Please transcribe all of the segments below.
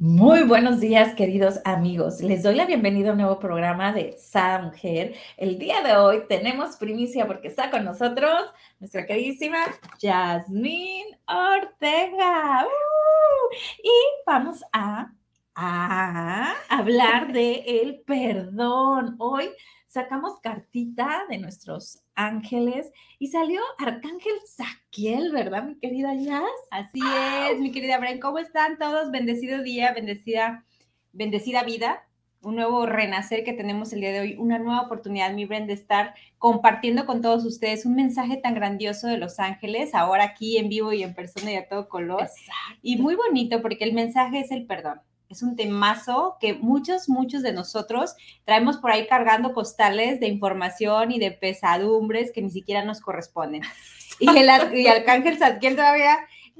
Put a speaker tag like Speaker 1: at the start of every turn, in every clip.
Speaker 1: Muy buenos días, queridos amigos. Les doy la bienvenida a un nuevo programa de Mujer. El día de hoy tenemos primicia porque está con nosotros nuestra queridísima Jasmine Ortega. ¡Uh! Y vamos a, a hablar de el perdón. Hoy sacamos cartita de nuestros ángeles y salió Arcángel Saquiel, ¿verdad, mi querida Jazz?
Speaker 2: Así es, mi querida Bren. ¿Cómo están todos? Bendecido día, bendecida, bendecida vida. Un nuevo renacer que tenemos el día de hoy, una nueva oportunidad, mi Bren, de estar compartiendo con todos ustedes un mensaje tan grandioso de Los Ángeles, ahora aquí en vivo y en persona y a todo color. Y muy bonito porque el mensaje es el perdón es un temazo que muchos, muchos de nosotros traemos por ahí cargando postales de información y de pesadumbres que ni siquiera nos corresponden. Y el y Arcángel Zadkiel todavía,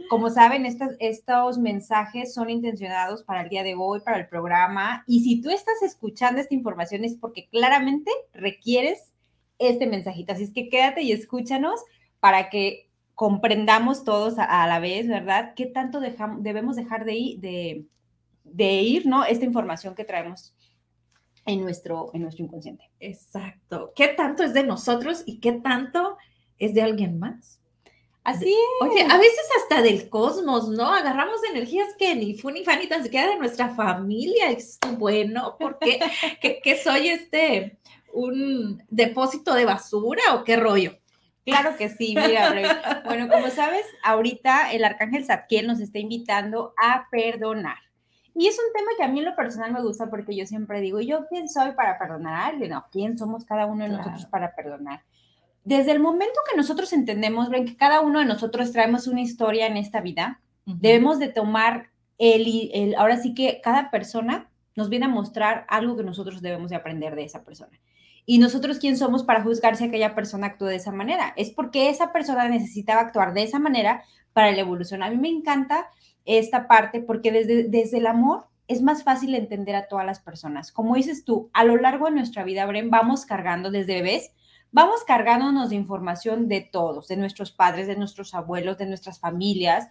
Speaker 2: como saben, estos, estos mensajes son intencionados para el día de hoy, para el programa. Y si tú estás escuchando esta información es porque claramente requieres este mensajito. Así es que quédate y escúchanos para que comprendamos todos a, la vez, ¿verdad? ¿Qué tanto dejamos, debemos dejar de, de, de ir, ¿no? Esta información que traemos en nuestro, en nuestro inconsciente.
Speaker 1: Exacto. ¿Qué tanto es de nosotros y qué tanto es de alguien más?
Speaker 2: Así es.
Speaker 1: Oye, a veces hasta del cosmos, ¿no? Agarramos energías que ni fu ni fan ni tan siquiera de nuestra familia. Es bueno, porque que, soy este un depósito de basura o qué rollo.
Speaker 2: Claro que sí, mira, bueno, como sabes, ahorita el arcángel Zadkiel nos está invitando a perdonar. Y es un tema que a mí en lo personal me gusta porque yo siempre digo, ¿yo quién soy para perdonar a alguien? No, ¿quién somos cada uno de nosotros para perdonar? Desde el momento que nosotros entendemos, ven que cada uno de nosotros traemos una historia en esta vida, debemos de tomar el, el, ahora sí que cada persona nos viene a mostrar algo que nosotros debemos de aprender de esa persona. Y nosotros, ¿quién somos para juzgar si aquella persona actuó de esa manera? Es porque esa persona necesitaba actuar de esa manera para la evolución. A mí me encanta esta parte porque desde, desde el amor es más fácil entender a todas las personas. Como dices tú, a lo largo de nuestra vida, Bren, vamos cargando desde bebés, vamos cargándonos de información de todos, de nuestros padres, de nuestros abuelos, de nuestras familias.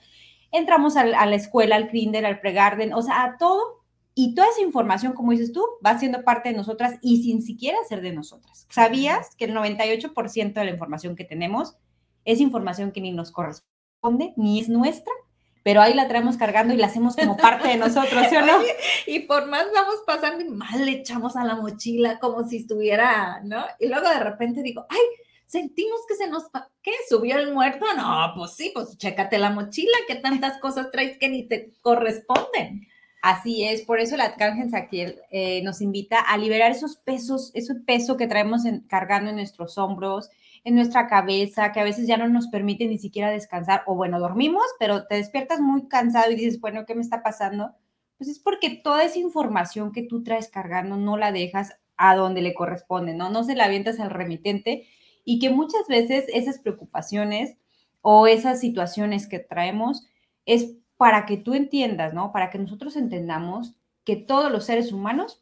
Speaker 2: Entramos a, la escuela, al kinder, al pregarden, o sea, a todo. Y toda esa información, como dices tú, va siendo parte de nosotras y sin siquiera ser de nosotras. ¿Sabías que el 98% de la información que tenemos es información que ni nos corresponde, ni es nuestra? Pero ahí la traemos cargando y la hacemos como parte de nosotros, ¿sí o no?
Speaker 1: y por más vamos pasando y más le echamos a la mochila como si estuviera, ¿no? Y luego de repente digo, ay, sentimos que se nos, ¿qué? ¿Subió el muerto? No, pues sí, pues chécate la mochila, que tantas cosas traes que ni te corresponden.
Speaker 2: Así es, por eso la Arcángel Saquiel eh, nos invita a liberar esos pesos, ese peso que traemos cargando en nuestros hombros, en nuestra cabeza, que a veces ya no nos permite ni siquiera descansar, o bueno, dormimos, pero te despiertas muy cansado y dices, bueno, ¿qué me está pasando? Pues es porque toda esa información que tú traes cargando no la dejas a donde le corresponde, ¿no? No se la avientas al remitente y que muchas veces esas preocupaciones o esas situaciones que traemos es para que tú entiendas, ¿no? Para que nosotros entendamos que todos los seres humanos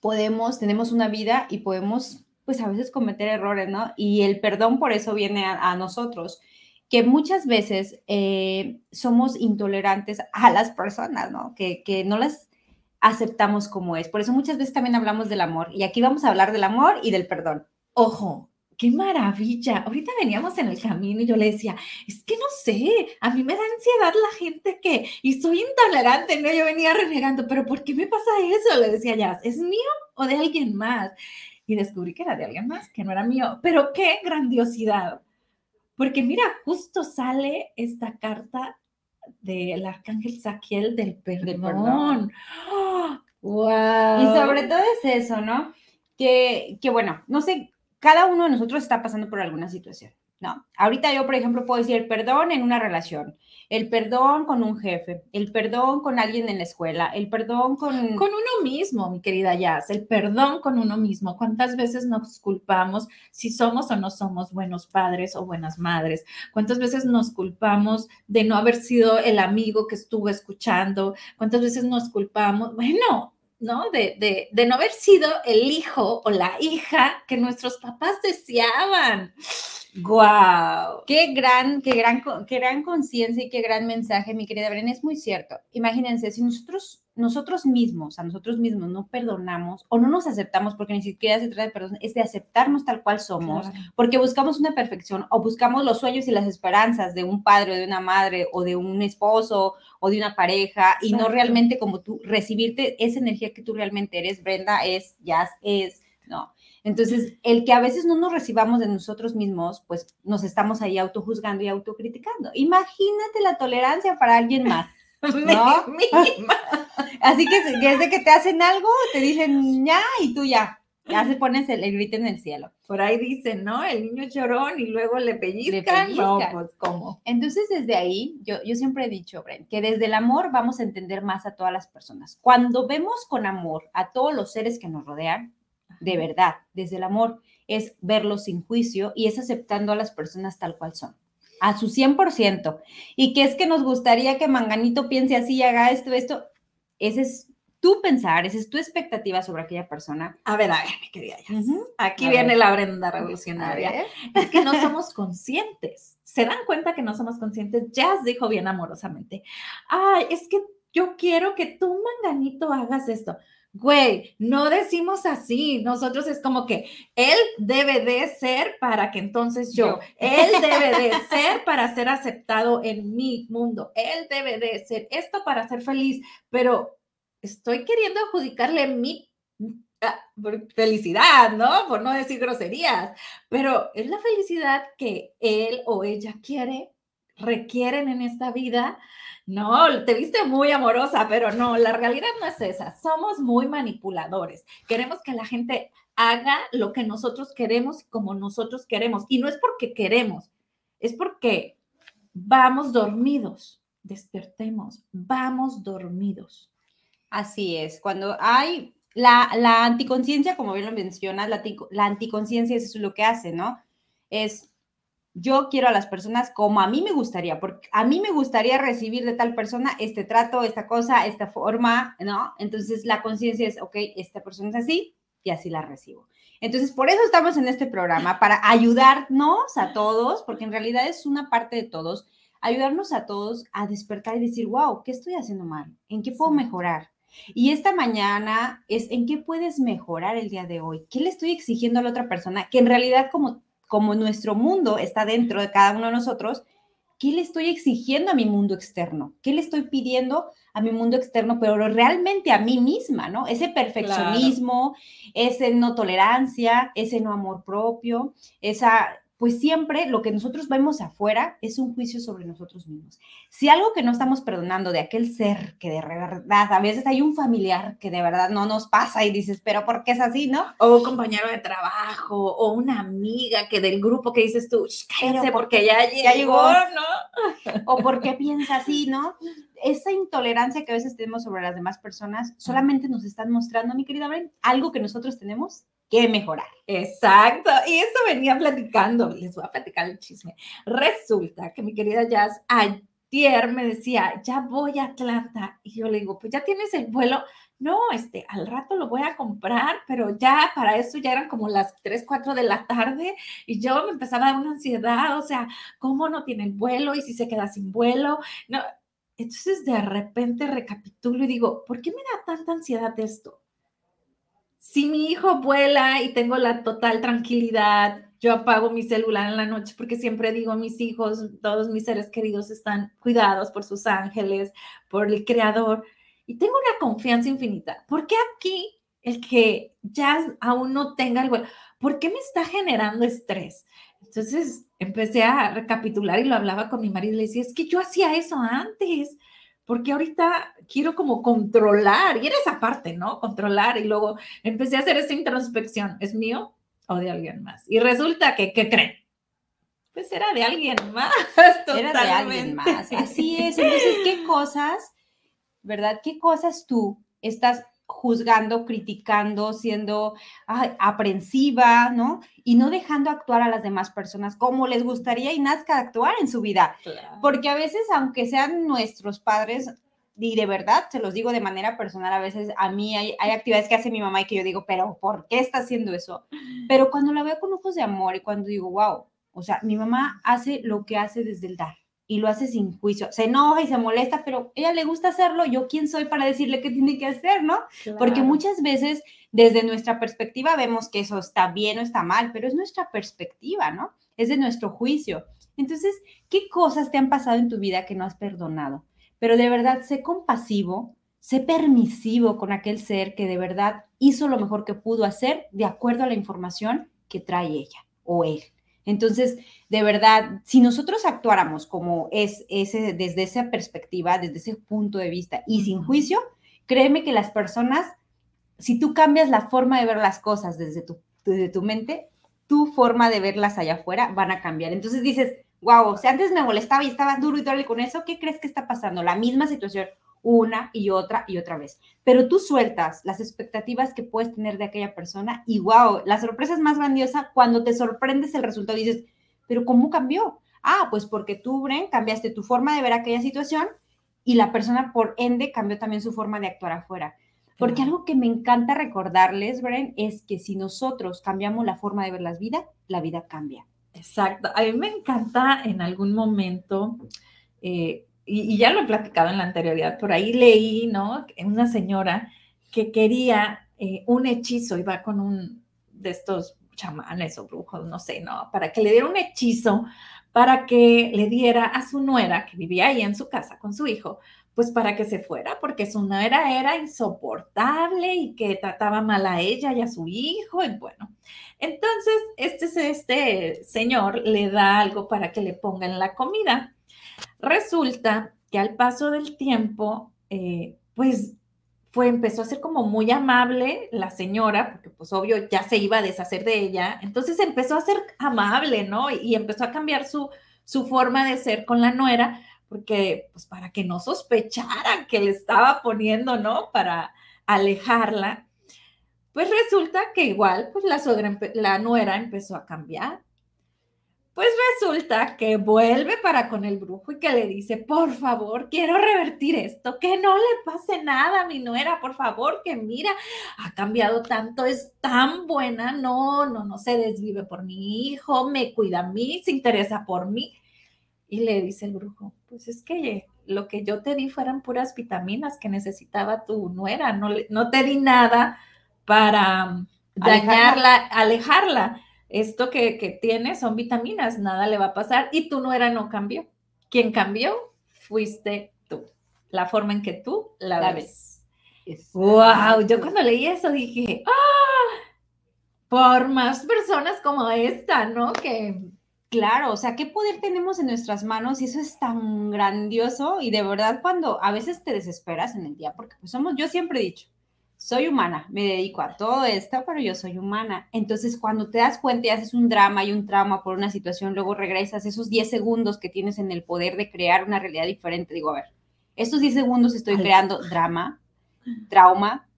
Speaker 2: podemos, tenemos una vida y podemos pues a veces cometer errores, ¿no? Y el perdón por eso viene a, nosotros, que muchas veces eh, somos intolerantes a las personas, ¿no? Que, que no las aceptamos como es. Por eso muchas veces también hablamos del amor. Y aquí vamos a hablar del amor y del perdón.
Speaker 1: Ojo, qué maravilla. Ahorita veníamos en el camino y yo le decía, es que no sé, a mí me da ansiedad la gente que, y soy intolerante, ¿no? Yo venía renegando, pero ¿por qué me pasa eso? Le decía ya, ¿es mío o de alguien más? Y descubrí que era de alguien más, que no era mío. Pero qué grandiosidad. Porque mira, justo sale esta carta del arcángel Saquiel del perdón.
Speaker 2: wow. Y sobre todo es eso, ¿no? Que, que bueno, no sé, cada uno de nosotros está pasando por alguna situación. No, ahorita yo, por ejemplo, puedo decir perdón en una relación, el perdón con un jefe, el perdón con alguien en la escuela, el perdón con...
Speaker 1: Con uno mismo, mi querida Jazz, el perdón con uno mismo. ¿Cuántas veces nos culpamos si somos o no somos buenos padres o buenas madres? ¿Cuántas veces nos culpamos de no haber sido el amigo que estuvo escuchando? ¿Cuántas veces nos culpamos? Bueno, ¿no? De, de, no haber sido el hijo o la hija que nuestros papás deseaban.
Speaker 2: ¡Guau! Qué gran, qué gran, qué gran conciencia y qué gran mensaje, mi querida Bren. Es muy cierto. Imagínense, si nosotros nosotros mismos, a nosotros mismos no perdonamos o no nos aceptamos, porque ni siquiera se trata de perdón, es de aceptarnos tal cual somos, porque buscamos una perfección o buscamos los sueños y las esperanzas de un padre o de una madre o de un esposo o de una pareja y no realmente como tú recibirte esa energía que tú realmente eres, Brenda es, Jazz es, no. Entonces, el que a veces no nos recibamos de nosotros mismos, pues nos estamos ahí autojuzgando y autocriticando. Imagínate la tolerancia para alguien más. ¿no? Así que desde que te hacen algo, te dicen ya y tú ya. Ya se pones el, grito en el cielo.
Speaker 1: Por ahí dicen, ¿no? El niño llorón y luego le pellizcan. No, pues, ¿cómo?
Speaker 2: Entonces, desde ahí, yo, yo siempre he dicho, Bren, que desde el amor vamos a entender más a todas las personas. Cuando vemos con amor a todos los seres que nos rodean, de verdad, desde el amor, es verlos sin juicio y es aceptando a las personas tal cual son a su 100%. Y que es que nos gustaría que Manganito piense así y haga esto, esto. Ese es tu pensar, esa es tu expectativa sobre aquella persona.
Speaker 1: A ver, a ver, mi querida Aquí viene la Brenda revolucionaria. Es que no somos conscientes. ¿Se dan cuenta que no somos conscientes? Jazz dijo bien amorosamente, ay, es que yo quiero que tú, Manganito, hagas esto. Güey, no decimos así. Nosotros es como que él debe de ser para que entonces yo, él debe de ser para ser aceptado en mi mundo. Él debe de ser esto para ser feliz, pero estoy queriendo adjudicarle mi ah, felicidad, ¿no? Por no decir groserías, pero es la felicidad que él o ella quiere, requieren en esta vida no, te viste muy amorosa, pero no, la realidad no es esa. Somos muy manipuladores. Queremos que la gente haga lo que nosotros queremos como nosotros queremos. Y no es porque queremos, es porque vamos dormidos. Despertemos, vamos dormidos.
Speaker 2: Así es, cuando hay la, la anticonciencia, como bien lo mencionas, la, la anticonciencia es lo que hace, ¿no? Es yo quiero a las personas como a mí me gustaría, porque a mí me gustaría recibir de tal persona este trato, esta cosa, esta forma, ¿no? Entonces la conciencia es, ok, esta persona es así y así la recibo. Entonces, por eso estamos en este programa, para ayudarnos a todos, porque en realidad es una parte de todos, ayudarnos a todos a despertar y decir, wow, ¿qué estoy haciendo mal? ¿En qué puedo mejorar? Y esta mañana es en qué puedes mejorar el día de hoy. ¿Qué le estoy exigiendo a la otra persona? Que en realidad como como nuestro mundo está dentro de cada uno de nosotros, ¿qué le estoy exigiendo a mi mundo externo? ¿Qué le estoy pidiendo a mi mundo externo, pero realmente a mí misma, ¿no? Ese perfeccionismo, ese no tolerancia, ese no amor propio, esa pues siempre lo que nosotros vemos afuera es un juicio sobre nosotros mismos. Si algo que no estamos perdonando de aquel ser que de verdad, a veces hay un familiar que de verdad no nos pasa y dices, pero ¿por qué es así, no?
Speaker 1: O un compañero de trabajo, o una amiga que del grupo que dices tú, cállate porque ya, ya llegó, ¿no?
Speaker 2: O porque piensa así, ¿no? Esa intolerancia que a veces tenemos sobre las demás personas solamente nos están mostrando, mi querida Bren, algo que nosotros tenemos que mejorar.
Speaker 1: Exacto. Y eso venía platicando. Les voy a platicar el chisme. Resulta que mi querida Jazz ayer me decía, ya voy a Atlanta. Y yo le digo, pues ya tienes el vuelo. No, este, al rato lo voy a comprar, pero ya para eso ya eran como las 3, 4 de la tarde y yo me empezaba a dar una ansiedad, o sea, ¿cómo no tiene el vuelo y si se queda sin vuelo? No. Entonces de repente recapitulo y digo, ¿por qué me da tanta ansiedad esto? Si mi hijo vuela y tengo la total tranquilidad, yo apago mi celular en la noche porque siempre digo, mis hijos, todos mis seres queridos están cuidados por sus ángeles, por el creador, y tengo una confianza infinita. ¿Por qué aquí el que ya aún no tenga el vuelo? ¿Por qué me está generando estrés? Entonces empecé a recapitular y lo hablaba con mi marido y le decía, es que yo hacía eso antes porque ahorita quiero como controlar, y era esa parte, ¿no? Controlar, y luego empecé a hacer esa introspección, ¿es mío o de alguien más? Y resulta que, ¿qué creen? Pues era de alguien más, totalmente. Era de alguien más,
Speaker 2: así es. Entonces, ¿qué cosas, verdad? ¿Qué cosas tú estás juzgando, criticando, siendo aprensiva, ¿no? Y no dejando actuar a las demás personas como les gustaría y nazca actuar en su vida. Porque a veces, aunque sean nuestros padres, y de verdad, se los digo de manera personal, a veces a mí hay, hay, actividades que hace mi mamá y que yo digo, pero ¿por qué está haciendo eso? Pero cuando la veo con ojos de amor y cuando digo, wow, o sea, mi mamá hace lo que hace desde el dar, y lo hace sin juicio. Se enoja y se molesta, pero ella le gusta hacerlo. ¿Yo quién soy para decirle qué tiene que hacer, no? Porque muchas veces desde nuestra perspectiva vemos que eso está bien o está mal, pero es nuestra perspectiva, ¿no? Es de nuestro juicio. Entonces, ¿qué cosas te han pasado en tu vida que no has perdonado? Pero de verdad, sé compasivo, sé permisivo con aquel ser que de verdad hizo lo mejor que pudo hacer de acuerdo a la información que trae ella o él. Entonces, de verdad, si nosotros actuáramos como es ese, desde esa perspectiva, desde ese punto de vista y sin juicio, créeme que las personas, si tú cambias la forma de ver las cosas desde tu, desde tu mente, tu forma de verlas allá afuera van a cambiar. Entonces dices, wow, o sea, antes me molestaba y estaba duro y duro con eso, ¿qué crees que está pasando? La misma situación una y otra y otra vez. Pero tú sueltas las expectativas que puedes tener de aquella persona y wow, la sorpresa es más grandiosa cuando te sorprendes el resultado y dices, pero ¿cómo cambió? Ah, pues porque tú, Bren, cambiaste tu forma de ver aquella situación y la persona por ende cambió también su forma de actuar afuera. Porque algo que me encanta recordarles, Bren, es que si nosotros cambiamos la forma de ver las vidas, la vida cambia.
Speaker 1: Exacto. A mí me encanta en algún momento eh, y, ya lo he platicado en la anterioridad, por ahí leí, ¿no? Una señora que quería eh, un hechizo, iba con un de estos chamanes o brujos, no sé, ¿no? Para que le diera un hechizo, para que le diera a su nuera, que vivía ahí en su casa con su hijo, pues para que se fuera, porque su nuera era insoportable y que trataba mal a ella y a su hijo, y bueno. Entonces, este, este señor le da algo para que le pongan la comida. Resulta que al paso del tiempo, eh, pues fue, empezó a ser como muy amable la señora, porque pues obvio ya se iba a deshacer de ella, entonces empezó a ser amable, ¿no? Y, empezó a cambiar su, su forma de ser con la nuera, porque pues para que no sospecharan que le estaba poniendo, ¿no? Para alejarla. Pues resulta que igual, pues la, la nuera empezó a cambiar pues resulta que vuelve para con el brujo y que le dice, por favor, quiero revertir esto, que no le pase nada a mi nuera, por favor, que mira, ha cambiado tanto, es tan buena, no, no, no se desvive por mi hijo, me cuida a mí, se interesa por mí. Y le dice el brujo, pues es que lo que yo te di fueran puras vitaminas que necesitaba tu nuera, no, no te di nada para dañarla, alejarla esto que, que tiene son vitaminas, nada le va a pasar y tú no era, no cambió. Quien cambió fuiste tú, la forma en que tú la, ves. Wow, yo cuando leí eso dije, ah, por más personas como esta, ¿no? Que
Speaker 2: Claro, o sea, ¿qué poder tenemos en nuestras manos? Y eso es tan grandioso y de verdad cuando a veces te desesperas en el día, porque pues somos, yo siempre he dicho, soy humana, me dedico a todo esto, pero yo soy humana. Entonces, cuando te das cuenta y haces un drama y un trauma por una situación, luego regresas esos 10 segundos que tienes en el poder de crear una realidad diferente. Digo, a ver, estos 10 segundos estoy creando drama, trauma,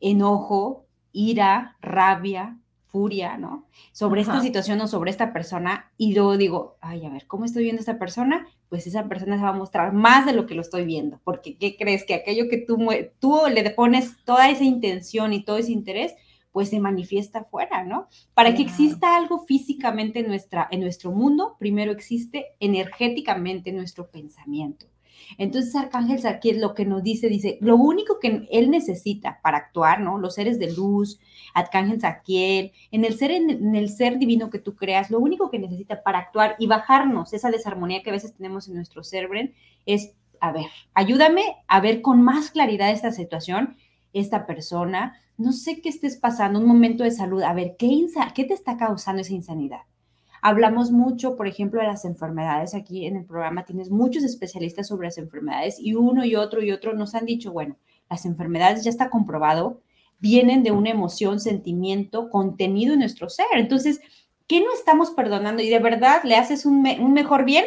Speaker 2: enojo, ira, rabia, furia, ¿no? Sobre esta situación o sobre esta persona y luego digo, ay, a ver, ¿cómo estoy viendo a esta persona? Pues esa persona se va a mostrar más de lo que lo estoy viendo, porque ¿qué crees? Que aquello que tú, tú le pones toda esa intención y todo ese interés, pues se manifiesta afuera, ¿no? Para que exista algo físicamente en, nuestra, en nuestro mundo, primero existe energéticamente nuestro pensamiento. Entonces Arcángel Zadkiel lo que nos dice, dice, lo único que él necesita para actuar, ¿no? Los seres de luz, Arcángel Zadkiel, en el ser en, el ser divino que tú creas, lo único que necesita para actuar y bajarnos esa desarmonía que a veces tenemos en nuestro cerebro es, a ver, ayúdame a ver con más claridad esta situación, esta persona, no sé qué estés pasando, un momento de salud, a ver, ¿qué, qué te está causando esa insanidad? Hablamos mucho, por ejemplo, de las enfermedades. Aquí en el programa tienes muchos especialistas sobre las enfermedades y uno y otro y otro nos han dicho, bueno, las enfermedades ya está comprobado, vienen de una emoción, sentimiento, contenido en nuestro ser. Entonces, ¿qué no estamos perdonando? Y de verdad le haces un, mejor bien,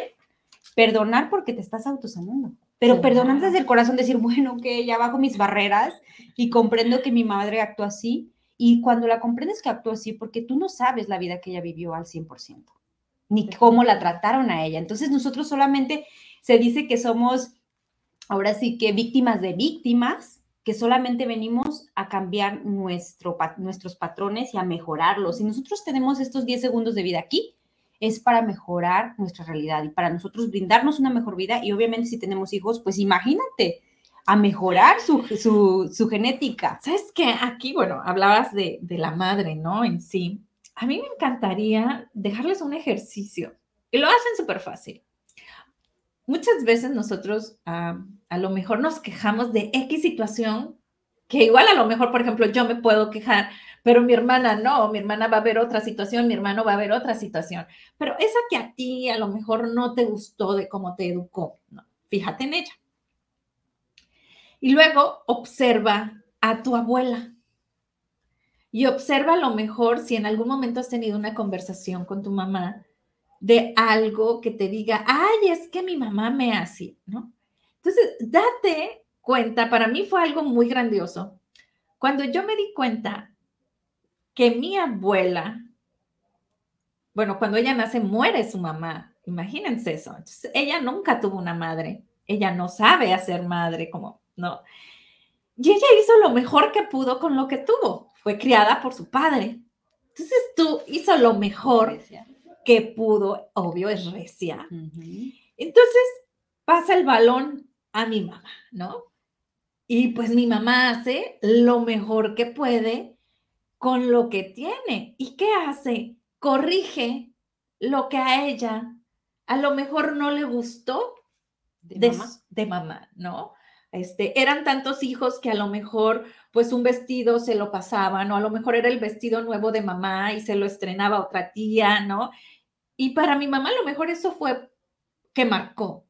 Speaker 2: perdonar porque te estás autosanando. Pero perdonar desde el corazón, decir, bueno, que ya bajo mis barreras y comprendo que mi madre actuó así, y cuando la comprendes que actuó así, porque tú no sabes la vida que ella vivió al 100%, ni cómo la trataron a ella. Entonces nosotros solamente se dice que somos, ahora sí que víctimas de víctimas, que solamente venimos a cambiar nuestro, nuestros patrones y a mejorarlos. Y nosotros tenemos estos 10 segundos de vida aquí, es para mejorar nuestra realidad y para nosotros brindarnos una mejor vida. Y obviamente si tenemos hijos, pues imagínate, a mejorar su, su, genética.
Speaker 1: ¿Sabes qué? Aquí, bueno, hablabas de, de, la madre, ¿no? En sí. A mí me encantaría dejarles un ejercicio. Y lo hacen súper fácil. Muchas veces nosotros a lo mejor nos quejamos de X situación que igual a lo mejor, por ejemplo, yo me puedo quejar, pero mi hermana no, mi hermana va a ver otra situación, mi hermano va a ver otra situación, pero esa que a ti a lo mejor no te gustó de cómo te educó, no, fíjate en ella. Y luego observa a tu abuela. Y observa a lo mejor si en algún momento has tenido una conversación con tu mamá de algo que te diga, ay, es que mi mamá me hace, ¿no? Entonces, date cuenta, para mí fue algo muy grandioso. Cuando yo me di cuenta que mi abuela, bueno, cuando ella nace, muere su mamá. Imagínense eso. Entonces, ella nunca tuvo una madre. Ella no sabe hacer madre, como, no. Y ella hizo lo mejor que pudo con lo que tuvo. Fue criada por su padre. Entonces, tú hizo lo mejor que pudo. Obvio, es recia. Entonces, pasa el balón a mi mamá, ¿no? Y pues mi mamá hace lo mejor que puede con lo que tiene. ¿Y qué hace? Corrige lo que a ella a lo mejor no le gustó de, mamá. de mamá, ¿no? Este, eran tantos hijos que a lo mejor pues un vestido se lo pasaban o a lo mejor era el vestido nuevo de mamá y se lo estrenaba otra tía, ¿no? Y para mi mamá a lo mejor eso fue que marcó,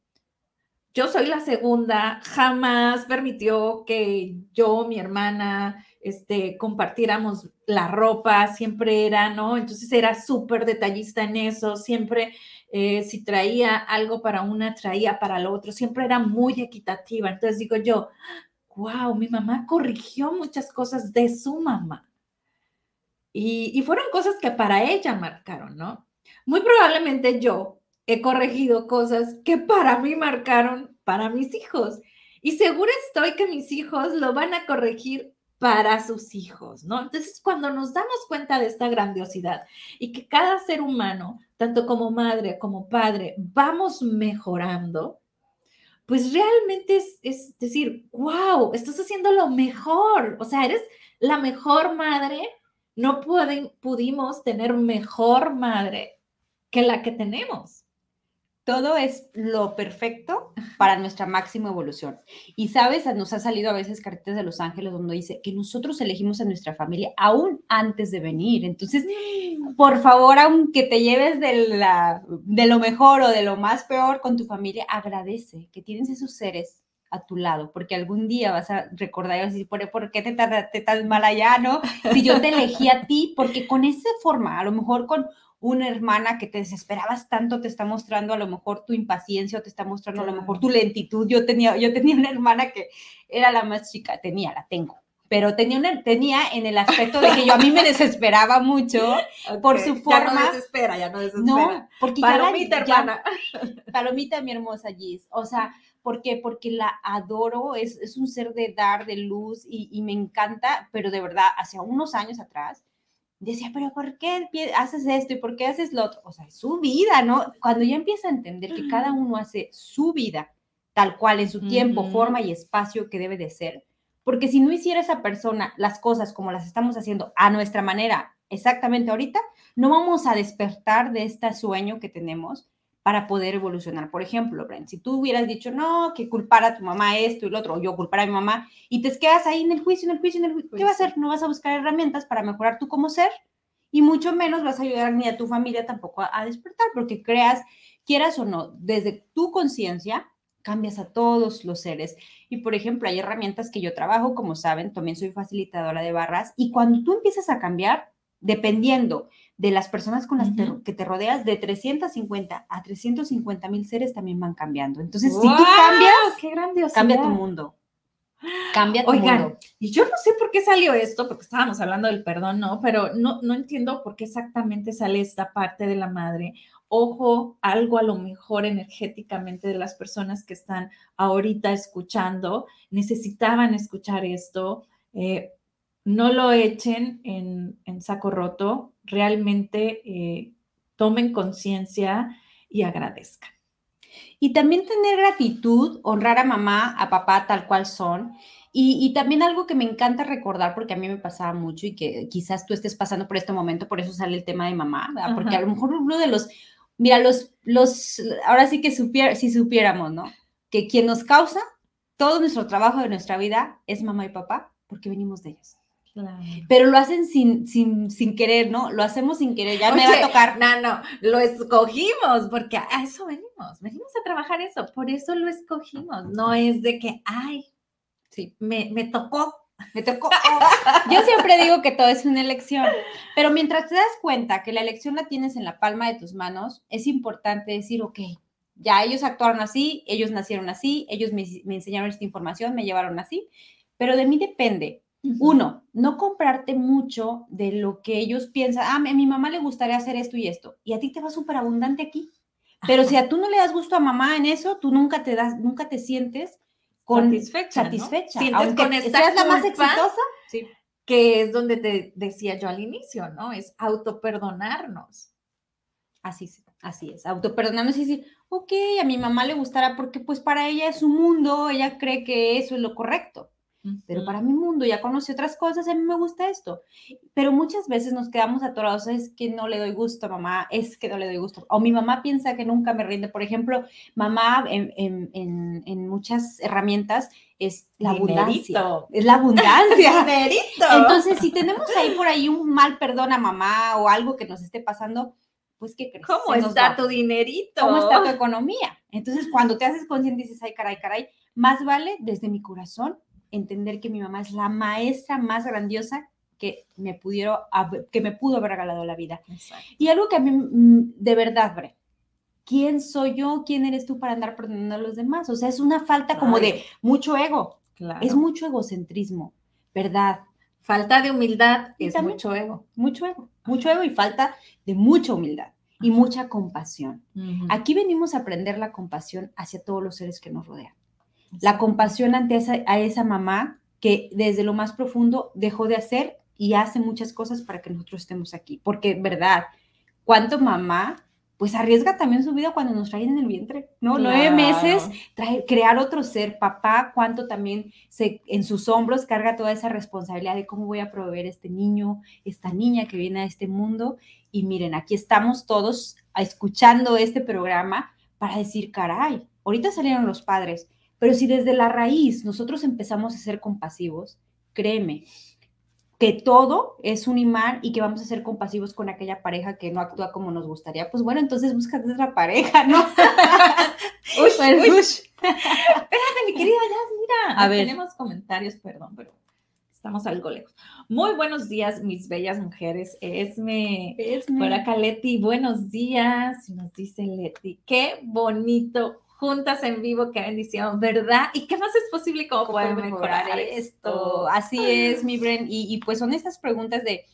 Speaker 1: yo soy la segunda, jamás permitió que yo, mi hermana, este, compartiéramos la ropa, siempre era, ¿no? Entonces era súper detallista en eso, siempre eh, si traía algo para una, traía para lo otro, siempre era muy equitativa. Entonces digo yo, wow, mi mamá corrigió muchas cosas de su mamá. Y, y fueron cosas que para ella marcaron, ¿no? Muy probablemente yo he corregido cosas que para mí marcaron para mis hijos. Y seguro estoy que mis hijos lo van a corregir para sus hijos, ¿no? Entonces, cuando nos damos cuenta de esta grandiosidad y que cada ser humano, tanto como madre como padre, vamos mejorando, pues realmente es, decir, wow, estás haciendo lo mejor, o sea, eres la mejor madre, no pudimos tener mejor madre que la que tenemos
Speaker 2: todo es lo perfecto para nuestra máxima evolución. Y sabes, nos ha salido a veces cartitas de los ángeles donde dice que nosotros elegimos a nuestra familia aún antes de venir. Entonces, por favor, aunque te lleves de, la, de lo mejor o de lo más peor con tu familia, agradece que tienes esos seres a tu lado, porque algún día vas a recordar y vas a decir, ¿por, qué te trataste tan mal allá, no? Si yo te elegí a ti, porque con esa forma, a lo mejor con una hermana que te desesperabas tanto te está mostrando a lo mejor tu impaciencia o te está mostrando a lo mejor tu lentitud. Yo tenía, yo tenía una hermana que era la más chica, tenía, la tengo, pero tenía, una, tenía en el aspecto de que yo a mí me desesperaba mucho por su forma.
Speaker 1: Ya no desespera, ya no desespera.
Speaker 2: No, porque
Speaker 1: Palomita, hermana.
Speaker 2: Palomita, mi hermosa Gis. O sea, ¿por qué? Porque la adoro, es, es un ser de dar, de luz y, y me encanta, pero de verdad, hace unos años atrás, decía, pero ¿por qué haces esto y por qué haces lo otro? O sea, es su vida, ¿no? Cuando ya empieza a entender que cada uno hace su vida tal cual en su tiempo, forma y espacio que debe de ser, porque si no hiciera esa persona las cosas como las estamos haciendo a nuestra manera, exactamente ahorita, no vamos a despertar de este sueño que tenemos para poder evolucionar. Por ejemplo, Brent, si tú hubieras dicho, no, que culpar a tu mamá esto y lo otro, o yo culpar a mi mamá, y te quedas ahí en el juicio, en el juicio, en el juicio, ¿qué va a hacer? No vas a buscar herramientas para mejorar tú como ser, y mucho menos vas a ayudar ni a tu familia tampoco a, despertar, porque creas, quieras o no, desde tu conciencia, cambias a todos los seres. Y por ejemplo, hay herramientas que yo trabajo, como saben, también soy facilitadora de barras, y cuando tú empiezas a cambiar, dependiendo de las personas con las que te rodeas, de 350 a 350 mil seres también van cambiando. Entonces, si tú cambias,
Speaker 1: qué
Speaker 2: cambia tu mundo. Cambia tu
Speaker 1: Oigan, y yo no sé por qué salió esto, porque estábamos hablando del perdón, ¿no? Pero no, no entiendo por qué exactamente sale esta parte de la madre. Ojo, algo a lo mejor energéticamente de las personas que están ahorita escuchando, necesitaban escuchar esto. Eh, no lo echen en, saco roto. Realmente eh, tomen conciencia y agradezcan.
Speaker 2: Y también tener gratitud, honrar a mamá, a papá tal cual son. Y, también algo que me encanta recordar, porque a mí me pasaba mucho y que quizás tú estés pasando por este momento, por eso sale el tema de mamá, porque a lo mejor uno de los, mira, los, los, ahora sí que supiera, si supiéramos, ¿no? Que quien nos causa todo nuestro trabajo de nuestra vida es mamá y papá, porque venimos de ellos. Pero lo hacen sin, sin, sin querer, ¿no? Lo hacemos sin querer, ya me va a tocar.
Speaker 1: No, no, lo escogimos porque a eso venimos, venimos a trabajar eso, por eso lo escogimos, no es de que, ay, sí, me, me tocó, me tocó.
Speaker 2: Yo siempre digo que todo es una elección, pero mientras te das cuenta que la elección la tienes en la palma de tus manos, es importante decir, ok, ya ellos actuaron así, ellos nacieron así, ellos me, me enseñaron esta información, me llevaron así, pero de mí depende uno, no comprarte mucho de lo que ellos piensan. Ah, a mi mamá le gustaría hacer esto y esto. Y a ti te va súper abundante aquí. Pero si a tú no le das gusto a mamá en eso, tú nunca te das, nunca te sientes con satisfecha. satisfecha.
Speaker 1: Aunque con seas la más exitosa. Sí. Que es donde te decía yo al inicio, ¿no? Es autoperdonarnos.
Speaker 2: Así es, así es. Autoperdonarnos y decir, ok, a mi mamá le gustará porque pues para ella es su mundo, ella cree que eso es lo correcto pero para mi mundo ya conocí otras cosas, a mí me gusta esto. Pero muchas veces nos quedamos atorados, es que no le doy gusto a mamá, es que no le doy gusto. O mi mamá piensa que nunca me rinde. Por ejemplo, mamá en, en, en, muchas herramientas es la abundancia. Es la abundancia. Entonces, si tenemos ahí por ahí un mal perdón a mamá o algo que nos esté pasando, pues ¿qué crees?
Speaker 1: ¿Cómo está tu dinerito?
Speaker 2: ¿Cómo está tu economía? Entonces, cuando te haces consciente dices, ay, caray, caray, más vale desde mi corazón entender que mi mamá es la maestra más grandiosa que me, pudieron, que me pudo haber regalado la vida. Y algo que a mí, mm, de verdad, Bre, ¿quién soy yo? ¿Quién eres tú para andar perdonando a los demás? O sea, es una falta como de mucho ego. Es mucho egocentrismo, ¿verdad?
Speaker 1: Falta de humildad es mucho ego.
Speaker 2: Mucho ego, mucho ego y falta de mucha humildad y mucha compasión. Aquí venimos a aprender la compasión hacia todos los seres que nos rodean la compasión ante esa, a esa mamá que desde lo más profundo dejó de hacer y hace muchas cosas para que nosotros estemos aquí. Porque, verdad, ¿cuánto mamá pues arriesga también su vida cuando nos traen en el vientre, ¿no? Nueve meses, trae, crear otro ser, papá, cuánto también se, en sus hombros carga toda esa responsabilidad de cómo voy a proveer este niño, esta niña que viene a este mundo. Y miren, aquí estamos todos escuchando este programa para decir, caray, ahorita salieron los padres, pero si desde la raíz nosotros empezamos a ser compasivos, créeme que todo es un imán y que vamos a ser compasivos con aquella pareja que no actúa como nos gustaría, pues bueno, entonces búscate otra pareja, ¿no?
Speaker 1: uy, pues, uy. Espérate, mi querida Jazz, mira. A ver. Tenemos comentarios, perdón, pero estamos algo lejos. Muy buenos días, mis bellas mujeres. Esme, Esme. por acá Leti, buenos días. Nos dice Leti, qué bonito juntas en vivo, qué bendición, ¿verdad? ¿Y qué más es posible como poder mejorar, esto?
Speaker 2: Así es, mi Bren, y, pues son estas preguntas de,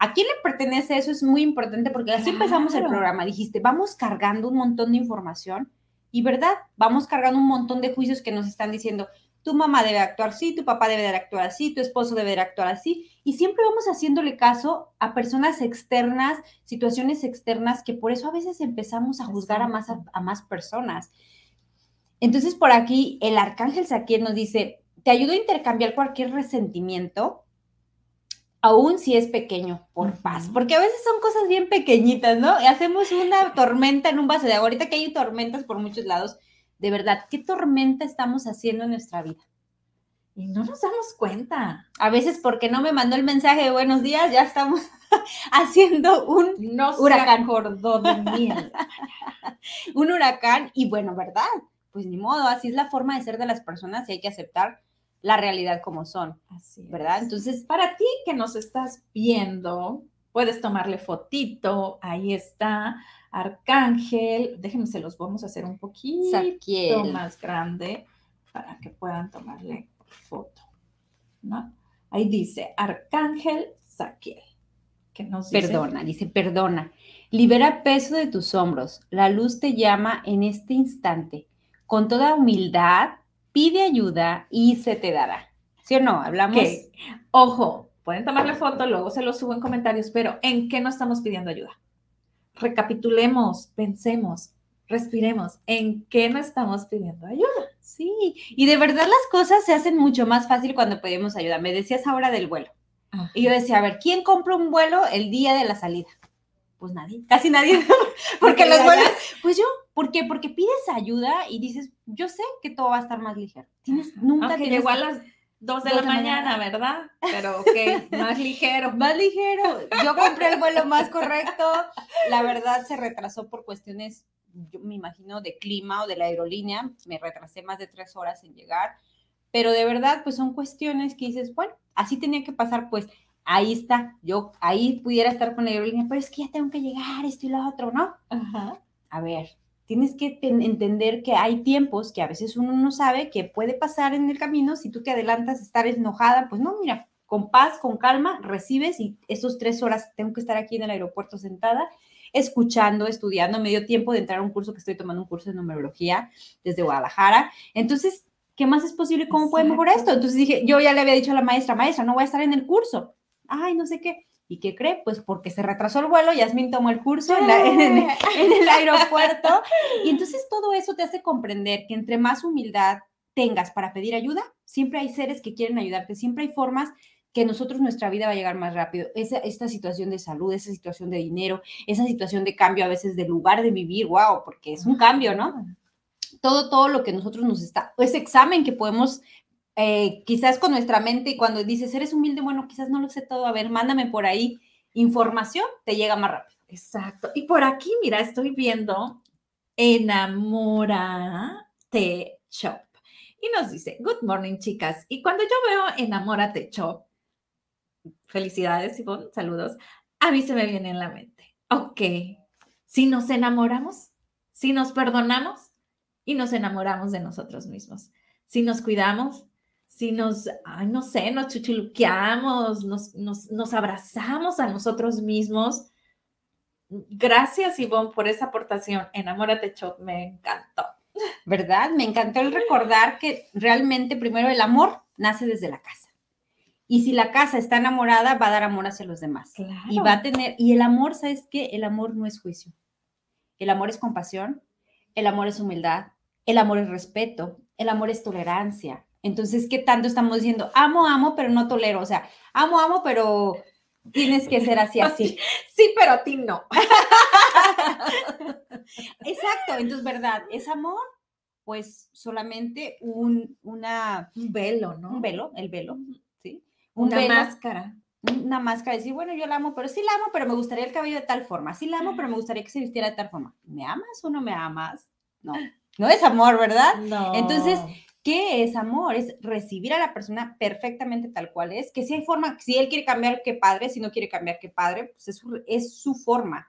Speaker 2: ¿a quién le pertenece eso? Es muy importante porque así empezamos el programa, dijiste, vamos cargando un montón de información y, ¿verdad? Vamos cargando un montón de juicios que nos están diciendo, tu mamá debe actuar así, tu papá debe actuar así, tu esposo debe actuar así, y siempre vamos haciéndole caso a personas externas, situaciones externas, que por eso a veces empezamos a juzgar a más, a más personas. Entonces, por aquí el arcángel Saquiel nos dice, te ayudo a intercambiar cualquier resentimiento, aún si es pequeño, por paz, porque a veces son cosas bien pequeñitas, ¿no? Y hacemos una tormenta en un vaso de agua. Ahorita que hay tormentas por muchos lados, de verdad, ¿qué tormenta estamos haciendo en nuestra vida?
Speaker 1: Y no nos damos cuenta.
Speaker 2: A veces porque no me mandó el mensaje de buenos días, ya estamos haciendo un huracán. de un huracán y bueno, ¿verdad? Pues ni modo, así es la forma de ser de las personas y hay que aceptar la realidad como son. Así ¿verdad?
Speaker 1: Entonces, para ti que nos estás viendo, puedes tomarle fotito, ahí está, Arcángel, déjenme, se los vamos a hacer un poquito más grande para que puedan tomarle foto, ¿no? Ahí dice Arcángel Saquiel.
Speaker 2: Que nos perdona, dice, perdona. Libera peso de tus hombros. La luz te llama en este instante con toda humildad, pide ayuda y se te dará. ¿Sí o no? Hablamos.
Speaker 1: Ojo, pueden tomarle foto, luego se lo subo en comentarios, pero ¿en qué no estamos pidiendo ayuda? recapitulemos, pensemos, respiremos, ¿en qué no estamos pidiendo ayuda?
Speaker 2: Sí, y de verdad las cosas se hacen mucho más fácil cuando pedimos ayuda. Me decías ahora del vuelo. Y yo decía, a ver, ¿quién compra un vuelo el día de la salida? Pues nadie, casi nadie. Porque los vuelos, pues yo, ¿por qué? Porque pides ayuda y dices, yo sé que todo va a estar más ligero. Tienes, nunca
Speaker 1: que llegó a las dos de la mañana, ¿verdad? Pero ok, más ligero.
Speaker 2: Más ligero. Yo compré el vuelo más correcto. La verdad se retrasó por cuestiones, yo me imagino, de clima o de la aerolínea. Me retrasé más de tres horas en llegar. Pero de verdad, pues son cuestiones que dices, bueno, así tenía que pasar, pues ahí está. Yo ahí pudiera estar con la aerolínea, pero es que ya tengo que llegar, esto y lo otro, ¿no? Ajá. A ver, tienes que entender que hay tiempos que a veces uno no sabe que puede pasar en el camino. Si tú te adelantas, estar enojada, pues no, mira, con paz, con calma, recibes y estos tres horas tengo que estar aquí en el aeropuerto sentada, escuchando, estudiando, medio tiempo de entrar a un curso que estoy tomando, un curso de numerología desde Guadalajara. Entonces, ¿qué más es posible? ¿Cómo puede mejorar esto? Entonces dije, yo ya le había dicho a la maestra, maestra, no voy a estar en el curso. Ay, no sé qué. ¿Y qué cree? Pues porque se retrasó el vuelo, Yasmin tomó el curso en, el aeropuerto. Y entonces todo eso te hace comprender que entre más humildad tengas para pedir ayuda, siempre hay seres que quieren ayudarte, siempre hay formas que nosotros nuestra vida va a llegar más rápido. Esa, esta situación de salud, esa situación de dinero, esa situación de cambio a veces de lugar de vivir, wow, porque es un cambio, ¿no? Todo, todo lo que nosotros nos está, ese examen que podemos eh, quizás con nuestra mente y cuando dices, eres humilde, bueno, quizás no lo sé todo, a ver, mándame por ahí información, te llega más rápido.
Speaker 1: Exacto. Y por aquí, mira, estoy viendo Enamórate Shop. Y nos dice, good morning, chicas. Y cuando yo veo Enamórate Shop, felicidades, Ivonne, saludos, a mí se me viene en la mente, ok, si nos enamoramos, si nos perdonamos y nos enamoramos de nosotros mismos, si nos cuidamos, si nos, ay, no sé, nos chuchuluqueamos, nos, nos, abrazamos a nosotros mismos. Gracias, Ivonne, por esa aportación. Enamórate, Chop, me encantó.
Speaker 2: ¿Verdad? Me encantó el recordar que realmente primero el amor nace desde la casa. Y si la casa está enamorada, va a dar amor hacia los demás. Y va a tener, y el amor, ¿sabes qué? El amor no es juicio. El amor es compasión, el amor es humildad, el amor es respeto, el amor es tolerancia, entonces, ¿qué tanto estamos diciendo? Amo, amo, pero no tolero. O sea, amo, amo, pero tienes que ser así, así.
Speaker 1: Sí, pero a ti no.
Speaker 2: Exacto. Entonces, ¿verdad? ¿Es amor? Pues solamente un, una,
Speaker 1: un velo, ¿no?
Speaker 2: Un velo, el velo, ¿sí?
Speaker 1: una máscara.
Speaker 2: Una máscara, decir, bueno, yo la amo, pero sí la amo, pero me gustaría el cabello de tal forma. Sí la amo, pero me gustaría que se vistiera de tal forma. ¿Me amas o no me amas? No, no es amor, ¿verdad?
Speaker 1: No.
Speaker 2: Entonces, ¿Qué es amor? Es recibir a la persona perfectamente tal cual es, que si hay forma, si él quiere cambiar, qué padre, si no quiere cambiar, qué padre, pues es su, es su forma.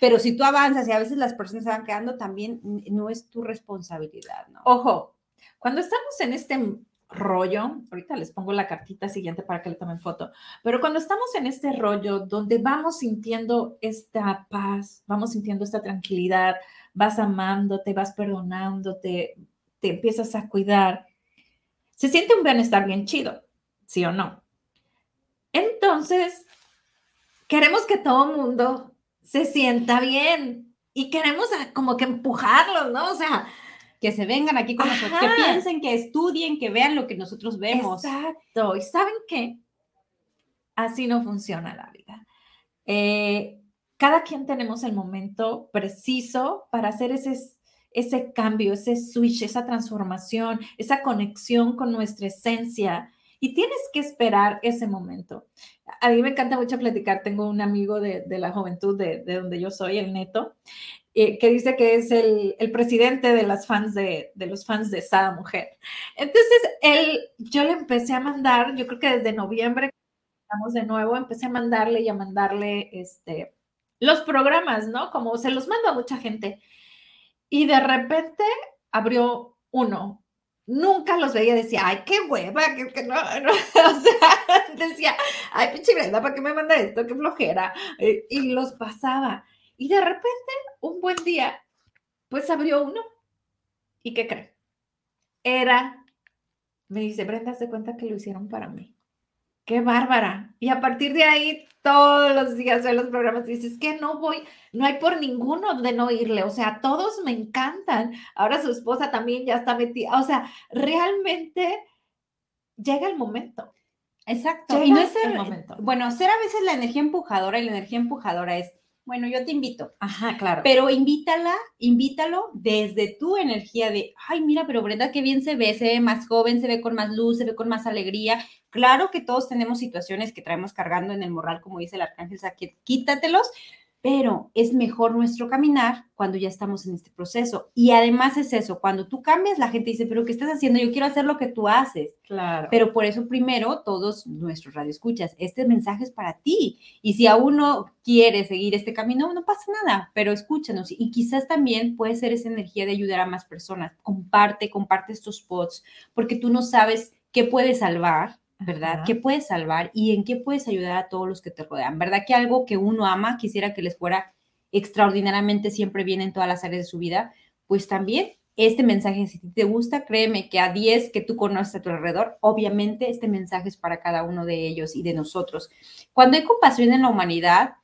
Speaker 2: Pero si tú avanzas y a veces las personas se van quedando, también no es tu responsabilidad, ¿no?
Speaker 1: Ojo, cuando estamos en este rollo, ahorita les pongo la cartita siguiente para que le tomen foto, pero cuando estamos en este rollo donde vamos sintiendo esta paz, vamos sintiendo esta tranquilidad, vas amándote, vas perdonándote, te empiezas a cuidar, se siente un bienestar bien chido, ¿sí o no? Entonces, queremos que todo mundo se sienta bien y queremos como que empujarlos, ¿no? O sea,
Speaker 2: que se vengan aquí con nosotros, que piensen, que estudien, que vean lo que nosotros vemos.
Speaker 1: Exacto. ¿Y saben qué? Así no funciona la vida. Eh, cada quien tenemos el momento preciso para hacer ese ese cambio, ese switch, esa transformación, esa conexión con nuestra esencia. Y tienes que esperar ese momento. A mí me encanta mucho platicar. Tengo un amigo de, la juventud de, donde yo soy, el Neto, eh, que dice que es el, presidente de las fans de, de, los fans de esa mujer. Entonces, él, yo le empecé a mandar, yo creo que desde noviembre, estamos de nuevo, empecé a mandarle y a mandarle este, los programas, ¿no? Como se los mando a mucha gente. Y de repente abrió uno. Nunca los veía, decía, ay, qué hueva, que, no, o sea, decía, ay, pinche Brenda, ¿para qué me manda esto? Qué flojera. Eh, y los pasaba. Y de repente, un buen día, pues abrió uno. ¿Y qué cree? Era, me dice, Brenda, se cuenta que lo hicieron para mí. Qué bárbara. Y a partir de ahí, todos los días de los programas dices que no voy, no hay por ninguno de no irle, o sea, todos me encantan. Ahora su esposa también ya está metida, o sea, realmente llega el momento.
Speaker 2: Exacto. y no es el momento. Bueno, ser a veces la energía empujadora y la energía empujadora es bueno, yo te invito.
Speaker 1: Ajá, claro.
Speaker 2: Pero invítala, invítalo desde tu energía de, ay, mira, pero Brenda, qué bien se ve, se ve más joven, se ve con más luz, se ve con más alegría. Claro que todos tenemos situaciones que traemos cargando en el morral, como dice el arcángel Saquiet, quítatelos, pero es mejor nuestro caminar cuando ya estamos en este proceso. Y además es eso, cuando tú cambias, la gente dice, pero ¿qué estás haciendo? Yo quiero hacer lo que tú haces.
Speaker 1: Claro.
Speaker 2: Pero por eso primero todos nuestros radioescuchas, este mensaje es para ti. Y si aún no quieres seguir este camino, no pasa nada, pero escúchanos. Y quizás también puede ser esa energía de ayudar a más personas. Comparte, comparte estos posts, porque tú no sabes qué puede salvar ¿verdad? ¿Qué puedes salvar y en qué puedes ayudar a todos los que te rodean? ¿Verdad que algo que uno ama quisiera que les fuera extraordinariamente siempre bien en todas las áreas de su vida? Pues también este mensaje, si te gusta, créeme que a 10 que tú conoces a tu alrededor, obviamente este mensaje es para cada uno de ellos y de nosotros. Cuando hay compasión en la humanidad,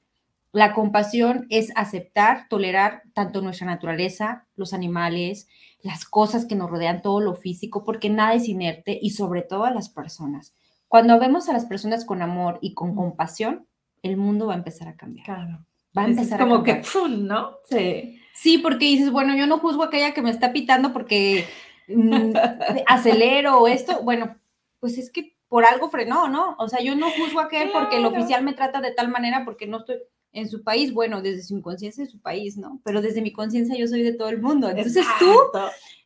Speaker 2: la compasión es aceptar, tolerar tanto nuestra naturaleza, los animales, las cosas que nos rodean, todo lo físico, porque nada es inerte y sobre todo a las personas. Cuando vemos a las personas con amor y con compasión, el mundo va a empezar a cambiar.
Speaker 1: Claro.
Speaker 2: Va a empezar
Speaker 1: es como que, ¡pum! ¿no?
Speaker 2: Sí. Sí, porque dices, bueno, yo no juzgo a aquella que me está pitando porque mm, acelero esto. Bueno, pues es que por algo frenó, ¿no? O sea, yo no juzgo a aquel porque el oficial me trata de tal manera porque no estoy en su país, bueno, desde su inconsciencia de su país, ¿no? Pero desde mi conciencia yo soy de todo el mundo. Entonces tú,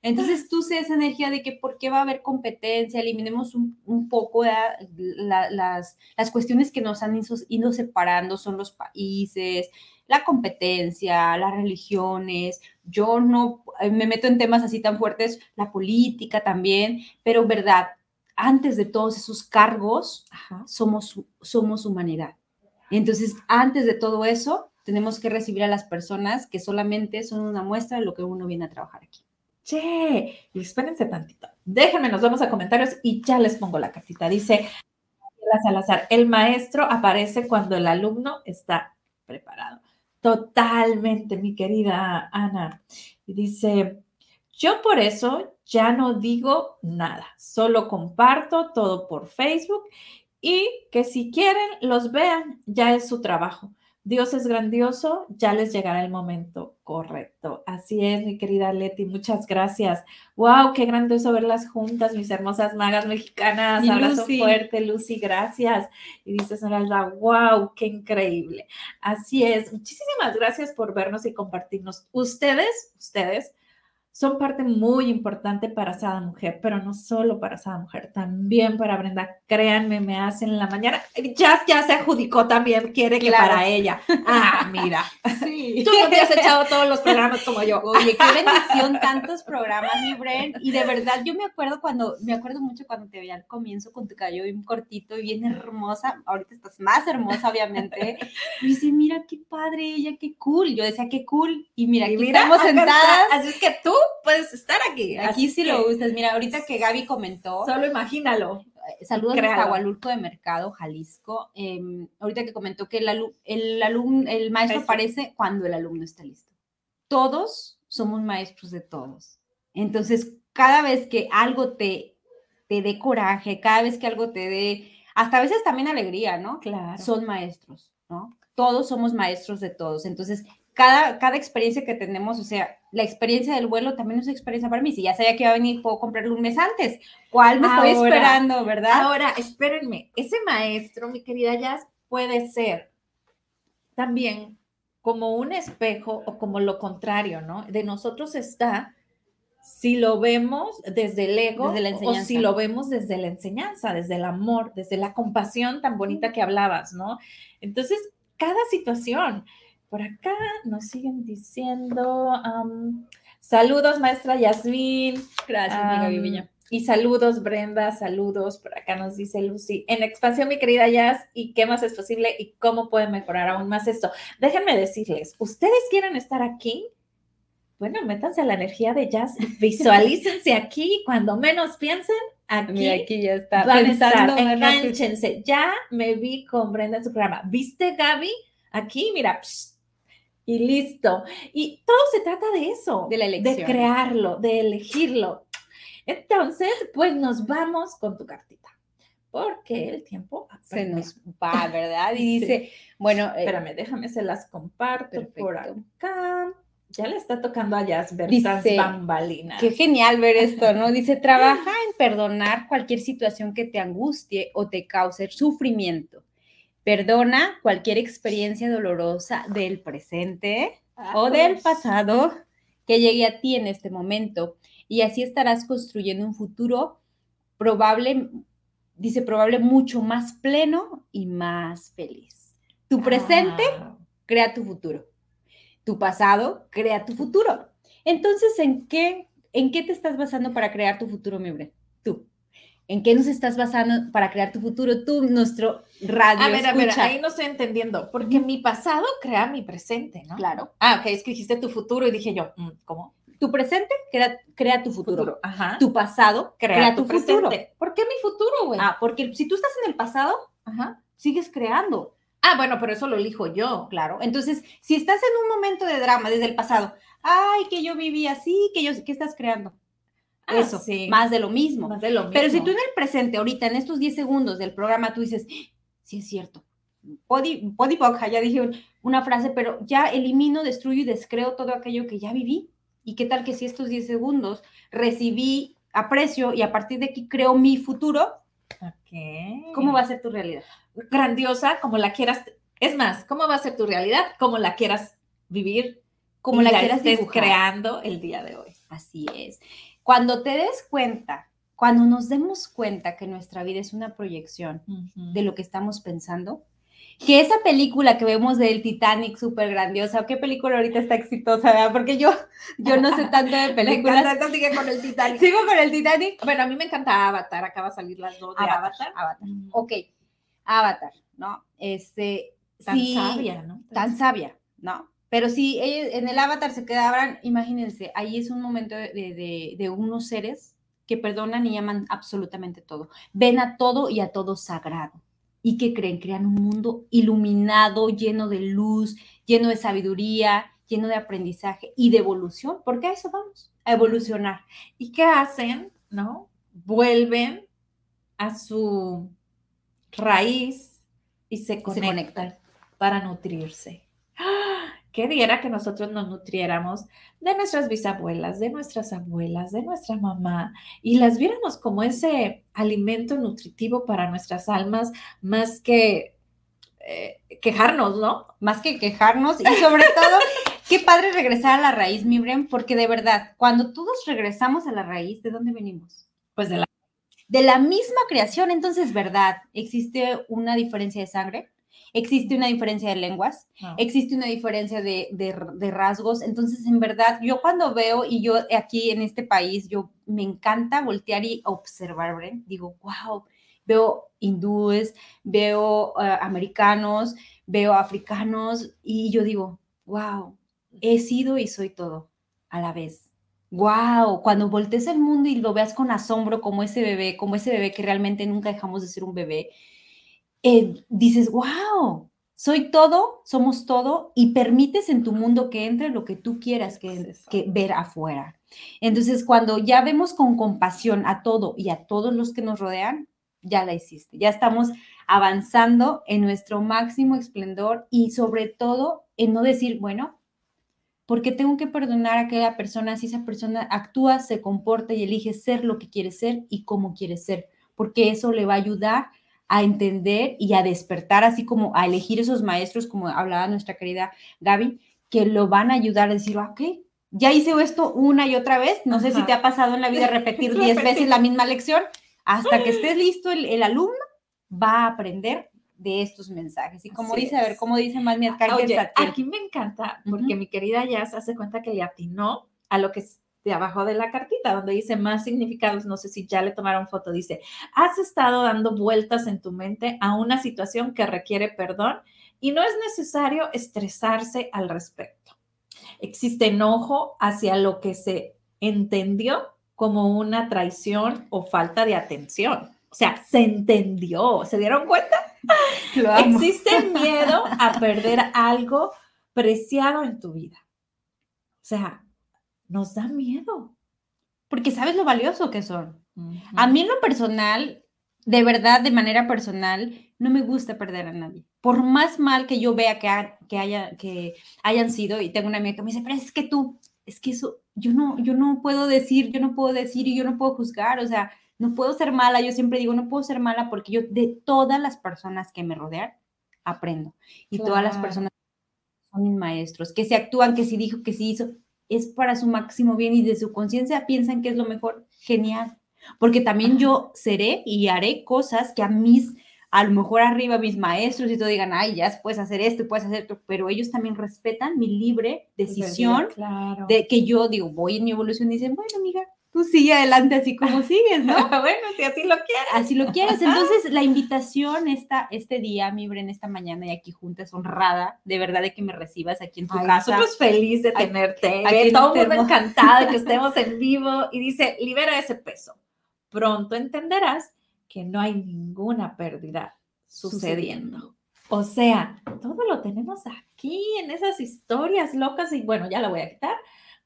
Speaker 2: entonces tú sé esa energía de que por qué va a haber competencia, eliminemos un, poco las, las cuestiones que nos han ido separando, son los países, la competencia, las religiones. Yo no eh, me meto en temas así tan fuertes, la política también, pero verdad, antes de todos esos cargos, somos, somos humanidad entonces, antes de todo eso, tenemos que recibir a las personas que solamente son una muestra de lo que uno viene a trabajar aquí.
Speaker 1: Che, y espérense tantito. Déjenme, nos vamos a comentarios y ya les pongo la cartita. Dice Salazar, el maestro aparece cuando el alumno está preparado. Totalmente, mi querida Ana. Y dice, yo por eso ya no digo nada, solo comparto todo por Facebook y que si quieren los vean, ya es su trabajo. Dios es grandioso, ya les llegará el momento correcto. Así es, mi querida Leti, muchas gracias. Wow, qué grandioso verlas juntas, mis hermosas magas mexicanas. Abrazo fuerte, Lucy, gracias. Y dice Esmeralda, wow, qué increíble. Así es, muchísimas gracias por vernos y compartirnos. Ustedes, ustedes son parte muy importante para Sada Mujer, pero no solo para Sada Mujer, también para Brenda. Créanme, me hacen la mañana. Jazz ya se adjudicó también, quiere que para ella. Ah, mira. Sí. Tú no te has echado todos los programas como yo.
Speaker 2: Oye, qué bendición, tantos programas, mi Bren. Y de verdad, yo me acuerdo cuando, me acuerdo mucho cuando te veía al comienzo con tu cabello bien cortito y bien hermosa. Ahorita estás más hermosa, obviamente. Y dice, mira qué padre ella, qué cool. Yo decía, qué cool. Y mira, aquí estamos sentadas.
Speaker 1: Así es que tú puedes estar aquí.
Speaker 2: Aquí sí lo gustas. Mira, ahorita que Gaby comentó.
Speaker 1: Solo imagínalo.
Speaker 2: Eh, saludos a Agualulco de Mercado, Jalisco. Em, ahorita que comentó que el, el, alumno, el maestro aparece cuando el alumno está listo. Todos somos maestros de todos. Entonces, cada vez que algo te, te dé coraje, cada vez que algo te dé, hasta a veces también alegría, ¿no?
Speaker 1: Claro.
Speaker 2: Son maestros, ¿no? Todos somos maestros de todos. Entonces, cada, cada experiencia que tenemos, o sea, la experiencia del vuelo también es una experiencia para mí. Si ya sabía que iba a venir, puedo comprarlo un mes antes. ¿Cuál me estoy esperando, verdad?
Speaker 1: Ahora, espérenme, ese maestro, mi querida Jazz, puede ser también como un espejo o como lo contrario, ¿no? De nosotros está si lo vemos desde el ego o si lo vemos desde la enseñanza, desde el amor, desde la compasión tan bonita que hablabas, ¿no? Entonces, cada situación. Por acá nos siguen diciendo saludos, maestra Yasmín.
Speaker 2: Gracias, amiga
Speaker 1: Y saludos, Brenda, saludos. Por acá nos dice Lucy. En expansión, mi querida Jazz, ¿y qué más es posible y cómo pueden mejorar aún más esto? Déjenme decirles, ¿ustedes quieren estar aquí? Bueno, métanse a la energía de Jazz, visualícense aquí, cuando menos piensen, aquí,
Speaker 2: Mira, aquí ya está.
Speaker 1: van a
Speaker 2: pensando,
Speaker 1: estar,
Speaker 2: ¿verdad?
Speaker 1: enganchense. Ya me vi con Brenda en su programa. ¿Viste, Gaby? Aquí, mira, psh, y listo. Y todo se trata de eso,
Speaker 2: De la
Speaker 1: de
Speaker 2: elección.
Speaker 1: crearlo, de elegirlo. Entonces, pues nos vamos con tu cartita, porque el tiempo
Speaker 2: se nos va, ¿verdad? Y
Speaker 1: Sí.
Speaker 2: dice, bueno, eh,
Speaker 1: Espérame, déjame, se las comparto por acá. Ya le está tocando a Jasper
Speaker 2: Dice,
Speaker 1: estas bambalinas.
Speaker 2: Qué genial ver esto, ¿no? Dice, trabaja en perdonar cualquier situación que te angustie o te cause sufrimiento. Perdona cualquier experiencia dolorosa del presente o del pasado que llegue a ti en este momento y así estarás construyendo un futuro probable, dice probable, mucho más pleno y más feliz. Tu presente
Speaker 1: Ah,
Speaker 2: crea tu futuro. Tu pasado crea tu futuro. Entonces, ¿en qué, ¿en qué te estás basando para crear tu futuro, mi Bre? ¿En qué nos estás basando para crear tu futuro? Tú, nuestro radio.
Speaker 1: A ver, a ver,
Speaker 2: escucha.
Speaker 1: ahí no estoy entendiendo, porque mi pasado crea mi presente, ¿no?
Speaker 2: Claro.
Speaker 1: Ah, ok, es que dijiste tu futuro y dije yo, mm, ¿cómo?
Speaker 2: Tu presente crea, crea tu futuro.
Speaker 1: Ajá.
Speaker 2: Tu pasado crea, tu, futuro.
Speaker 1: presente. ¿Por qué mi futuro, güey?
Speaker 2: Ah, porque si tú estás en el pasado,
Speaker 1: Ajá.
Speaker 2: sigues creando.
Speaker 1: Ah, bueno, pero eso lo elijo yo.
Speaker 2: Claro. Entonces, si estás en un momento de drama desde el pasado, ay, que yo viví así, que yo, ¿qué estás creando?
Speaker 1: Ah,
Speaker 2: Eso,
Speaker 1: sí.
Speaker 2: más de lo mismo.
Speaker 1: Más de lo mismo.
Speaker 2: Pero si tú en el presente, ahorita, en estos 10 segundos del programa, tú dices, sí es cierto. Body, body boca, ya dije un- una frase, pero ya elimino, destruyo y descreo todo aquello que ya viví. ¿Y qué tal que si estos 10 segundos recibí aprecio y a partir de aquí creo mi futuro,
Speaker 1: Ok.
Speaker 2: ¿cómo va a ser tu realidad?
Speaker 1: Grandiosa, como la quieras. Es más, ¿cómo va a ser tu realidad? Como la quieras vivir,
Speaker 2: Como
Speaker 1: y
Speaker 2: la quieras
Speaker 1: estés
Speaker 2: dibujar.
Speaker 1: creando el día de hoy.
Speaker 2: Así es. Cuando te des cuenta, cuando nos demos cuenta que nuestra vida es una proyección de lo que estamos pensando, que esa película que vemos del Titanic súper grandiosa, qué película ahorita está exitosa, ¿verdad? Porque yo, yo no sé tanto de
Speaker 1: Me
Speaker 2: películas.
Speaker 1: encanta, esta sigue con el Titanic.
Speaker 2: Sigo con el Titanic.
Speaker 1: Bueno, a mí me encanta Avatar, acaba de salir las dos de
Speaker 2: Avatar,
Speaker 1: Avatar.
Speaker 2: Avatar.
Speaker 1: Mm.
Speaker 2: Ok, Avatar, ¿no? Este,
Speaker 1: Tan
Speaker 2: sí,
Speaker 1: sabia, ¿no?
Speaker 2: tan sabia, ¿no? Pero si ellos en el avatar se quedaban, imagínense, ahí es un momento de, de- de unos seres que perdonan y aman absolutamente todo. Ven a todo y a todo sagrado. ¿Y qué creen? Crean un mundo iluminado, lleno de luz, lleno de sabiduría, lleno de aprendizaje y de evolución, porque a eso vamos, a evolucionar.
Speaker 1: ¿Y qué hacen? ¿No? Vuelven a su raíz y se conectan,
Speaker 2: conectan.
Speaker 1: para nutrirse. ¿Qué diera que nosotros nos nutriéramos de nuestras bisabuelas, de nuestras abuelas, de nuestra mamá y las viéramos como ese alimento nutritivo para nuestras almas más que eh, quejarnos, ¿no?
Speaker 2: más que quejarnos y sobre todo, qué padre regresar a la raíz, mi Bren, porque de verdad, cuando todos regresamos a la raíz, ¿de dónde venimos?
Speaker 1: Pues de la...
Speaker 2: De la misma creación, entonces, ¿verdad? ¿Existe una diferencia de sangre? ¿Existe una diferencia de lenguas?
Speaker 1: no.
Speaker 2: ¿Existe una diferencia de, de- de rasgos? Entonces, en verdad, yo cuando veo, y yo aquí en este país, yo me encanta voltear y observar, Bren, digo, wow, veo hindúes, veo eh, americanos, veo africanos, y yo digo, wow, he sido y soy todo a la vez. Wow, cuando voltees el mundo y lo veas con asombro como ese bebé, como ese bebé que realmente nunca dejamos de ser un bebé, eh, dices, wow, soy todo, somos todo y permites en tu mundo que entre lo que tú quieras que, ver afuera. Entonces, cuando ya vemos con compasión a todo y a todos los que nos rodean, ya la hiciste, ya estamos avanzando en nuestro máximo esplendor y sobre todo en no decir, bueno, porque tengo que perdonar a aquella persona si esa persona actúa, se comporta y elige ser lo que quiere ser y cómo quiere ser, porque eso le va a ayudar a entender y a despertar, así como a elegir esos maestros, como hablaba nuestra querida Gaby, que lo van a ayudar a decir, "Ah, ok, ya hice esto una y otra vez, no sé si te ha pasado en la vida repetir diez
Speaker 1: Repetir.
Speaker 2: veces la misma lección, hasta que estés listo el, el alumno va a aprender de estos mensajes. Y como
Speaker 1: Así
Speaker 2: dice, a ver,
Speaker 1: es.
Speaker 2: como dice más mi arcángel
Speaker 1: Oye, aquí me encanta porque mi querida Jazz hace cuenta que le atinó a lo que es de abajo de la cartita, donde dice más significados, no sé si ya le tomaron foto, dice, has estado dando vueltas en tu mente a una situación que requiere perdón y no es necesario estresarse al respecto. Existe enojo hacia lo que se entendió como una traición o falta de atención. O sea, se entendió, ¿se dieron cuenta? Existe miedo a perder algo preciado en tu vida. O sea, nos da miedo.
Speaker 2: Porque sabes lo valioso que son. A mí en lo personal, de verdad, de manera personal, no me gusta perder a nadie. Por más mal que yo vea que, que, haya, que hayan sido, y tengo una amiga que me dice, pero es que tú, es que eso, yo no, yo no puedo decir, yo no puedo decir y yo no puedo juzgar, o sea, no puedo ser mala, yo siempre digo, no puedo ser mala porque yo de todas las personas que me rodean, aprendo. Y todas las personas son mis maestros, que se actúan, que si dijo, que si hizo, es para su máximo bien y de su conciencia piensan que es lo mejor, genial. Porque también yo seré y haré cosas que a mis, a lo mejor arriba mis maestros y todo digan, ay, ya puedes hacer esto y puedes hacer esto, pero ellos también respetan mi libre decisión de que yo digo, voy en mi evolución y dicen, bueno, amiga, tú sigue adelante así como sigues, ¿no?
Speaker 1: bueno, si así lo quieres.
Speaker 2: Así lo quieres. Entonces, la invitación esta, este día, mi Bren, esta mañana y aquí juntas, honrada, de verdad, de que me recibas aquí en tu casa.
Speaker 1: Nosotros feliz de tenerte. Aquí, todo el mundo encantado de que estemos en vivo. Y dice, libera ese peso. Pronto entenderás que no hay ninguna pérdida sucediendo. O sea, todo lo tenemos aquí en esas historias locas y bueno, ya la voy a quitar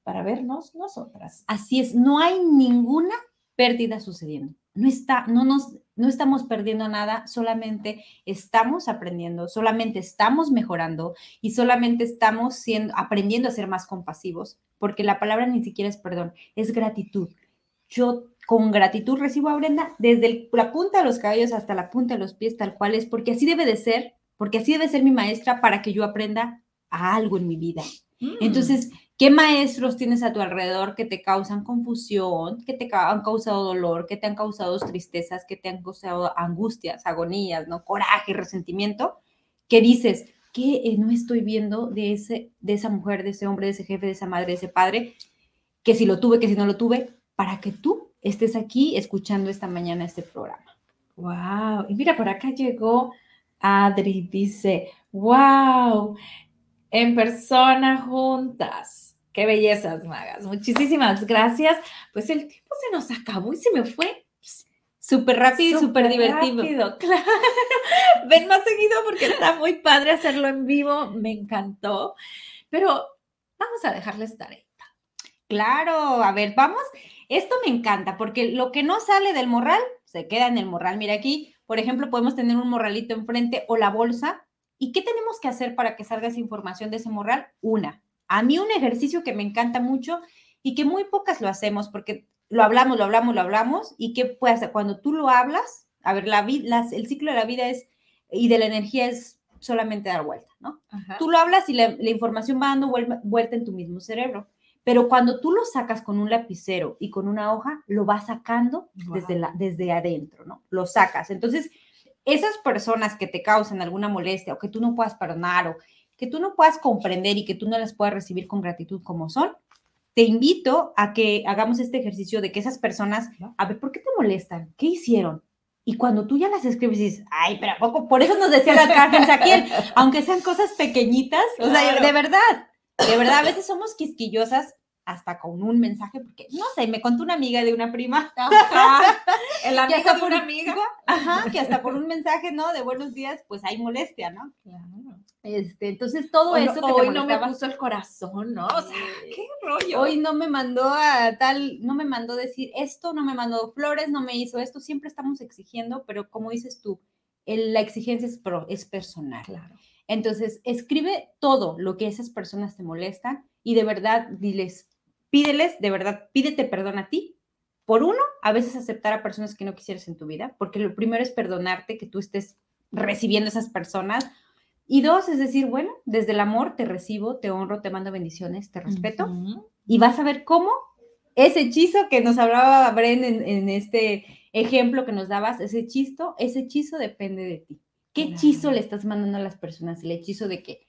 Speaker 1: para vernos nosotras.
Speaker 2: Así es, no hay ninguna pérdida sucediendo. No, está, no, nos, no estamos perdiendo nada, solamente estamos aprendiendo, solamente estamos mejorando y solamente estamos siendo, aprendiendo a ser más compasivos, porque la palabra ni siquiera es perdón, es gratitud. Yo con gratitud recibo a Brenda desde la punta de los cabellos hasta la punta de los pies, tal cual es, porque así debe de ser, porque así debe ser mi maestra para que yo aprenda a algo en mi vida. Mm. Entonces, ¿Qué maestros tienes a tu alrededor que te causan confusión, que te han causado dolor, que te han causado tristezas, que te han causado angustias, agonías, ¿no? coraje, resentimiento? Que dices, ¿qué eh, no estoy viendo de, ese, de esa mujer, de ese hombre, de ese jefe, de esa madre, de ese padre? Que si lo tuve, que si no lo tuve, para que tú estés aquí escuchando esta mañana este programa.
Speaker 1: Wow. Y mira, por acá llegó Adri, dice, wow, en persona juntas Qué bellezas, magas. Muchísimas gracias. Pues el tiempo se nos acabó y se me fue
Speaker 2: súper rápido y súper divertido.
Speaker 1: Claro. Ven más seguido porque está muy padre hacerlo en vivo. Me encantó. Pero vamos a dejarles tarea.
Speaker 2: Claro, a ver, vamos. Esto me encanta porque lo que no sale del morral se queda en el morral. Mira aquí, por ejemplo, podemos tener un morralito enfrente o la bolsa. ¿Y qué tenemos que hacer para que salga esa información de ese morral? Una, a mí un ejercicio que me encanta mucho y que muy pocas lo hacemos porque lo hablamos, lo hablamos, lo hablamos y qué puede hacer cuando tú lo hablas, a ver, la, vida, el ciclo de la vida es y de la energía es solamente dar vuelta, ¿no? Tú lo hablas y la, información va dando vuelta, en tu mismo cerebro. Pero cuando tú lo sacas con un lapicero y con una hoja, lo vas sacando desde, la, desde adentro, ¿no? Lo sacas. Entonces, esas personas que te causan alguna molestia o que tú no puedas perdonar o que tú no puedas comprender y que tú no las puedas recibir con gratitud como son, te invito a que hagamos este ejercicio de que esas personas, a ver, ¿por qué te molestan? ¿Qué hicieron? Y cuando tú ya las escribes dices, ay, pero ¿a poco? Por eso nos decía la carta Saquiel, aunque sean cosas pequeñitas, o sea, de verdad, de verdad, a veces somos quisquillosas hasta con un mensaje, porque no sé, me contó una amiga de una prima,
Speaker 1: el amigo de una amiga,
Speaker 2: ajá, que hasta por un mensaje, ¿no? De buenos días, pues hay molestia, ¿no? Claro. Este, entonces todo eso
Speaker 1: que hoy no me puso el corazón, ¿no? O sea, qué rollo.
Speaker 2: Hoy no me mandó a tal, no me mandó decir esto, no me mandó flores, no me hizo esto. Siempre estamos exigiendo, pero como dices tú, la exigencia es, es personal. Claro. Entonces, escribe todo lo que esas personas te molestan y de verdad diles, pídeles, de verdad, pídete perdón a ti. Por uno, a veces aceptar a personas que no quisieras en tu vida, porque lo primero es perdonarte que tú estés recibiendo esas personas y dos, es decir, bueno, desde el amor te recibo, te honro, te mando bendiciones, te respeto. Y vas a ver cómo ese hechizo que nos hablaba Bren en, este ejemplo que nos dabas, ese hechizo, ese hechizo depende de ti. ¿Qué hechizo le estás mandando a las personas? El hechizo de que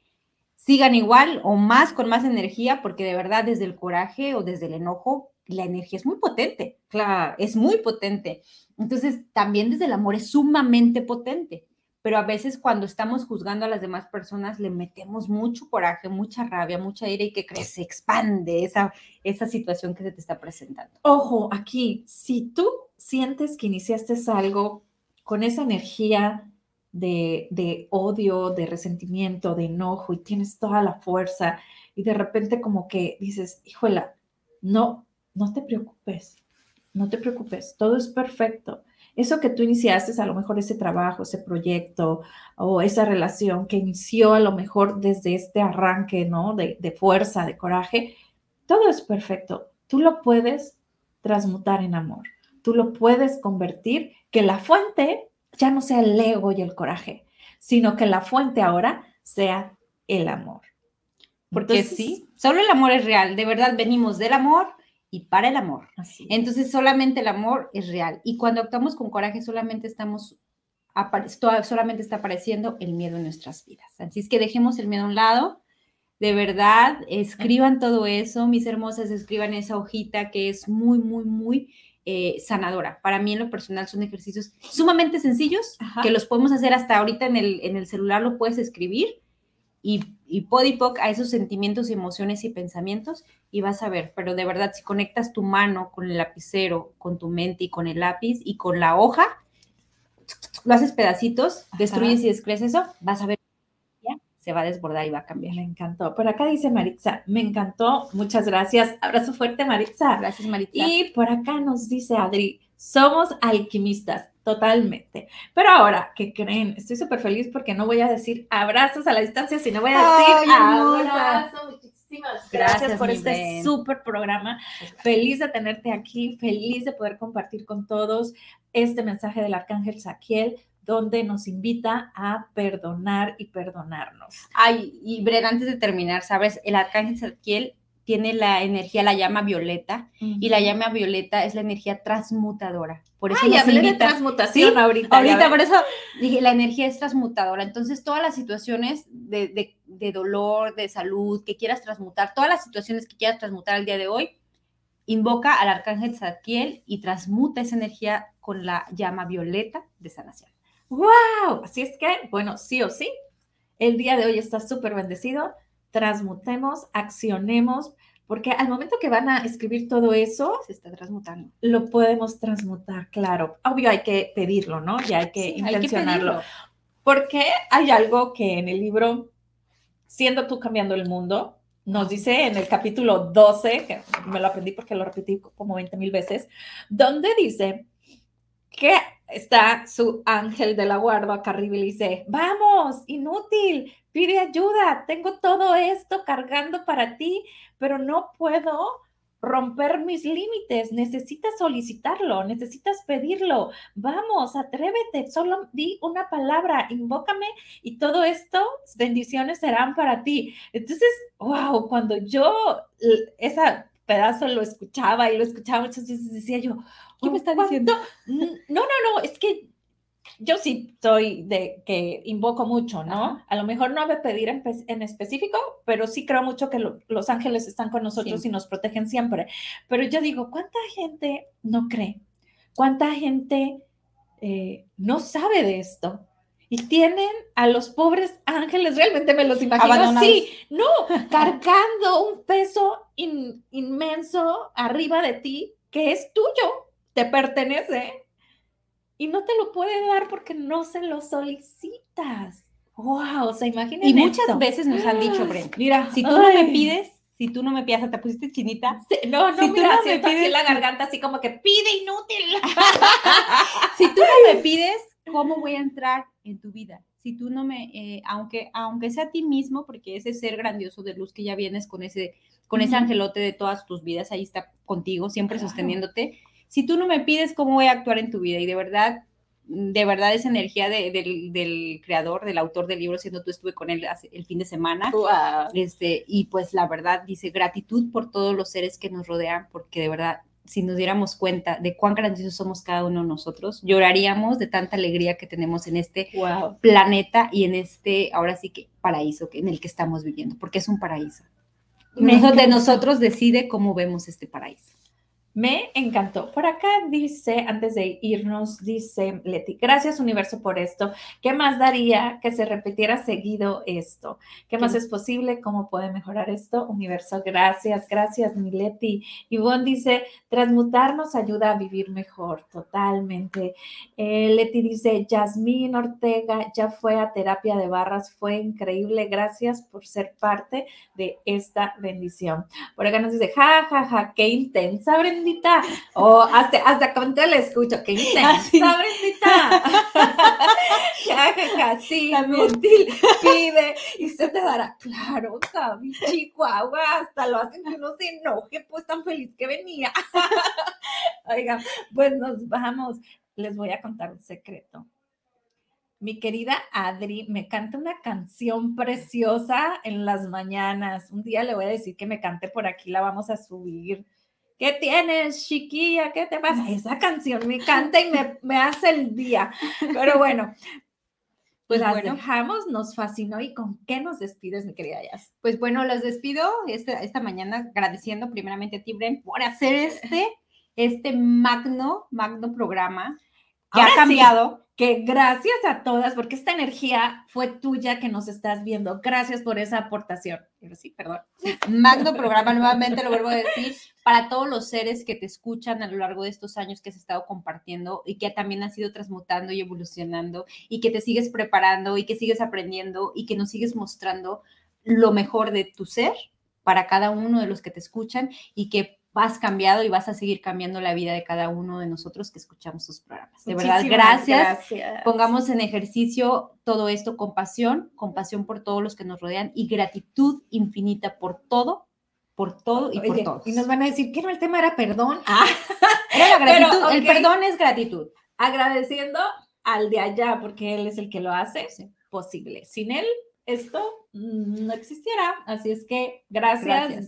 Speaker 2: sigan igual o más con más energía, porque de verdad desde el coraje o desde el enojo, la energía es muy potente. Claro, es muy potente. Entonces, también desde el amor es sumamente potente pero a veces cuando estamos juzgando a las demás personas le metemos mucho coraje, mucha rabia, mucha ira y que crees, se expande esa, esa situación que se te está presentando.
Speaker 1: Ojo, aquí, si tú sientes que iniciaste algo con esa energía de, de odio, de resentimiento, de enojo y tienes toda la fuerza y de repente como que dices, híjola, no, no te preocupes, no te preocupes, todo es perfecto eso que tú iniciaste, a lo mejor ese trabajo, ese proyecto o esa relación que inició a lo mejor desde este arranque, ¿no? De, de fuerza, de coraje, todo es perfecto. Tú lo puedes transmutar en amor. Tú lo puedes convertir, que la fuente ya no sea el ego y el coraje, sino que la fuente ahora sea el amor.
Speaker 2: Porque sí, solo el amor es real. De verdad, venimos del amor y para el amor. Entonces solamente el amor es real. Y cuando actuamos con coraje solamente estamos, solamente está apareciendo el miedo en nuestras vidas. Así es que dejemos el miedo a un lado. De verdad, escriban todo eso, mis hermosas, escriban esa hojita que es muy, muy, muy eh, sanadora. Para mí en lo personal son ejercicios sumamente sencillos que los podemos hacer hasta ahorita en el, en el celular, lo puedes escribir y, y podipoc a esos sentimientos, emociones y pensamientos y vas a ver, pero de verdad, si conectas tu mano con el lapicero, con tu mente y con el lápiz y con la hoja, lo haces pedacitos, destruyes y descrees eso, vas a ver, se va a desbordar y va a cambiar.
Speaker 1: Me encantó. Por acá dice Maritza, me encantó, muchas gracias. Abrazo fuerte, Maritza.
Speaker 2: Gracias, Maritza.
Speaker 1: Y por acá nos dice Adri, somos alquimistas. Totalmente. Pero ahora, ¿qué creen? Estoy súper feliz porque no voy a decir abrazos a la distancia, sino voy a decir abrazos. Muchísimas gracias, por este súper programa. Feliz de tenerte aquí, feliz de poder compartir con todos este mensaje del Arcángel Saquiel donde nos invita a perdonar y perdonarnos.
Speaker 2: Ay, y Bren, antes de terminar, ¿sabes? El Arcángel Saquiel tiene la energía, la llama violeta, y la llama violeta es la energía transmutadora.
Speaker 1: Por eso Ay, hablé de transmutación ahorita.
Speaker 2: Ahorita, por eso dije, la energía es transmutadora. Entonces, todas las situaciones de, de, dolor, de salud, que quieras transmutar, todas las situaciones que quieras transmutar al día de hoy, invoca al arcángel Zadkiel y transmuta esa energía con la llama violeta de sanación.
Speaker 1: ¡Wow! Así es que, bueno, sí o sí, el día de hoy está súper bendecido transmutemos, accionemos, porque al momento que van a escribir todo eso,
Speaker 2: se está transmutando.
Speaker 1: Lo podemos transmutar, claro. Obvio hay que pedirlo, ¿no? Ya hay que intencionarlo. porque hay algo que en el libro, Siendo tú cambiando el mundo, nos dice en el capítulo 12, que me lo aprendí porque lo repetí como 20 mil veces, donde dice que está su ángel de la guarda acá arriba y dice, vamos, inútil, pide ayuda, tengo todo esto cargando para ti, pero no puedo romper mis límites, necesitas solicitarlo, necesitas pedirlo, vamos, atrévete, solo di una palabra, invócame y todo esto, bendiciones serán para ti. Entonces, wow, cuando yo ese pedazo lo escuchaba y lo escuchaba muchas veces, decía yo,
Speaker 2: ¿qué me está diciendo?
Speaker 1: No, no, no, es que yo sí soy de que invoco mucho, ¿no? A lo mejor no voy a pedir en, específico, pero sí creo mucho que los ángeles están con nosotros y nos protegen siempre. Pero yo digo, ¿cuánta gente no cree? ¿Cuánta gente eh, no sabe de esto? Y tienen a los pobres ángeles, realmente me los imagino así, no, cargando un peso inmenso arriba de ti que es tuyo, te pertenece y no te lo puede dar porque no se lo solicitas. Wow, o sea, imagínate.
Speaker 2: Y muchas veces nos han dicho, Brent, mira, si tú no me pides, si tú no me pides, te pusiste chinita.
Speaker 1: no, no, si mira, tú no me pides la garganta así como que pide inútil.
Speaker 2: si tú no me pides, ¿cómo voy a entrar en tu vida? Si tú no me, eh, aunque, aunque sea a ti mismo, porque ese ser grandioso de luz que ya vienes con ese, con ese angelote de todas tus vidas, ahí está contigo, siempre sosteniéndote si tú no me pides cómo voy a actuar en tu vida y de verdad, de verdad esa energía del, creador, del autor del libro, siendo tú estuve con él el fin de semana, este, y pues la verdad dice gratitud por todos los seres que nos rodean, porque de verdad si nos diéramos cuenta de cuán grandiosos somos cada uno de nosotros, lloraríamos de tanta alegría que tenemos en este planeta y en este, ahora sí que paraíso en el que estamos viviendo, porque es un paraíso. de nosotros decide cómo vemos este paraíso.
Speaker 1: Me encantó. Por acá dice, antes de irnos, dice Leti, gracias universo por esto. ¿Qué más daría que se repitiera seguido esto? ¿Qué más es posible? ¿Cómo puede mejorar esto? Universo, gracias, gracias, mi Leti. Ivonne dice, transmutar nos ayuda a vivir mejor, totalmente. Eh, Leti dice, Yasmín Ortega ya fue a terapia de barras, fue increíble. Gracias por ser parte de esta bendición. Por acá nos dice, ja, ja, ja, qué intensa, Brenda o hasta, hasta cuando le escucho, qué intensa, Brendita. sí, útil, pide y se te dará, claro, Gaby, Chihuahua, hasta lo hacen que uno se enoje, pues tan feliz que venía. Oiga, pues nos vamos. Les voy a contar un secreto. Mi querida Adri me canta una canción preciosa en las mañanas. Un día le voy a decir que me cante por aquí, la vamos a subir ¿Qué tienes, chiquilla? ¿Qué te pasa? Esa canción me canta y me, hace el día. Pero bueno, pues las dejamos, nos fascinó. ¿Y con qué nos despides, mi querida Yas?
Speaker 2: Pues bueno, los despido esta, esta mañana agradeciendo primeramente a ti, Bren, por hacer este, este magno, magno programa que ha cambiado
Speaker 1: que gracias a todas, porque esta energía fue tuya que nos estás viendo. Gracias por esa aportación. sí, perdón.
Speaker 2: Magno programa, nuevamente lo vuelvo a decir, para todos los seres que te escuchan a lo largo de estos años que has estado compartiendo y que también has ido transmutando y evolucionando y que te sigues preparando y que sigues aprendiendo y que nos sigues mostrando lo mejor de tu ser para cada uno de los que te escuchan y que vas cambiado y vas a seguir cambiando la vida de cada uno de nosotros que escuchamos sus programas. De verdad, gracias. Pongamos en ejercicio todo esto con pasión, compasión por todos los que nos rodean y gratitud infinita por todo, por todo y por todos.
Speaker 1: Y nos van a decir que no el tema era perdón.
Speaker 2: Ah, era la gratitud. El perdón es gratitud.
Speaker 1: Agradeciendo al de allá porque él es el que lo hace posible. Sin él esto no existiera. Así es que gracias. gracias.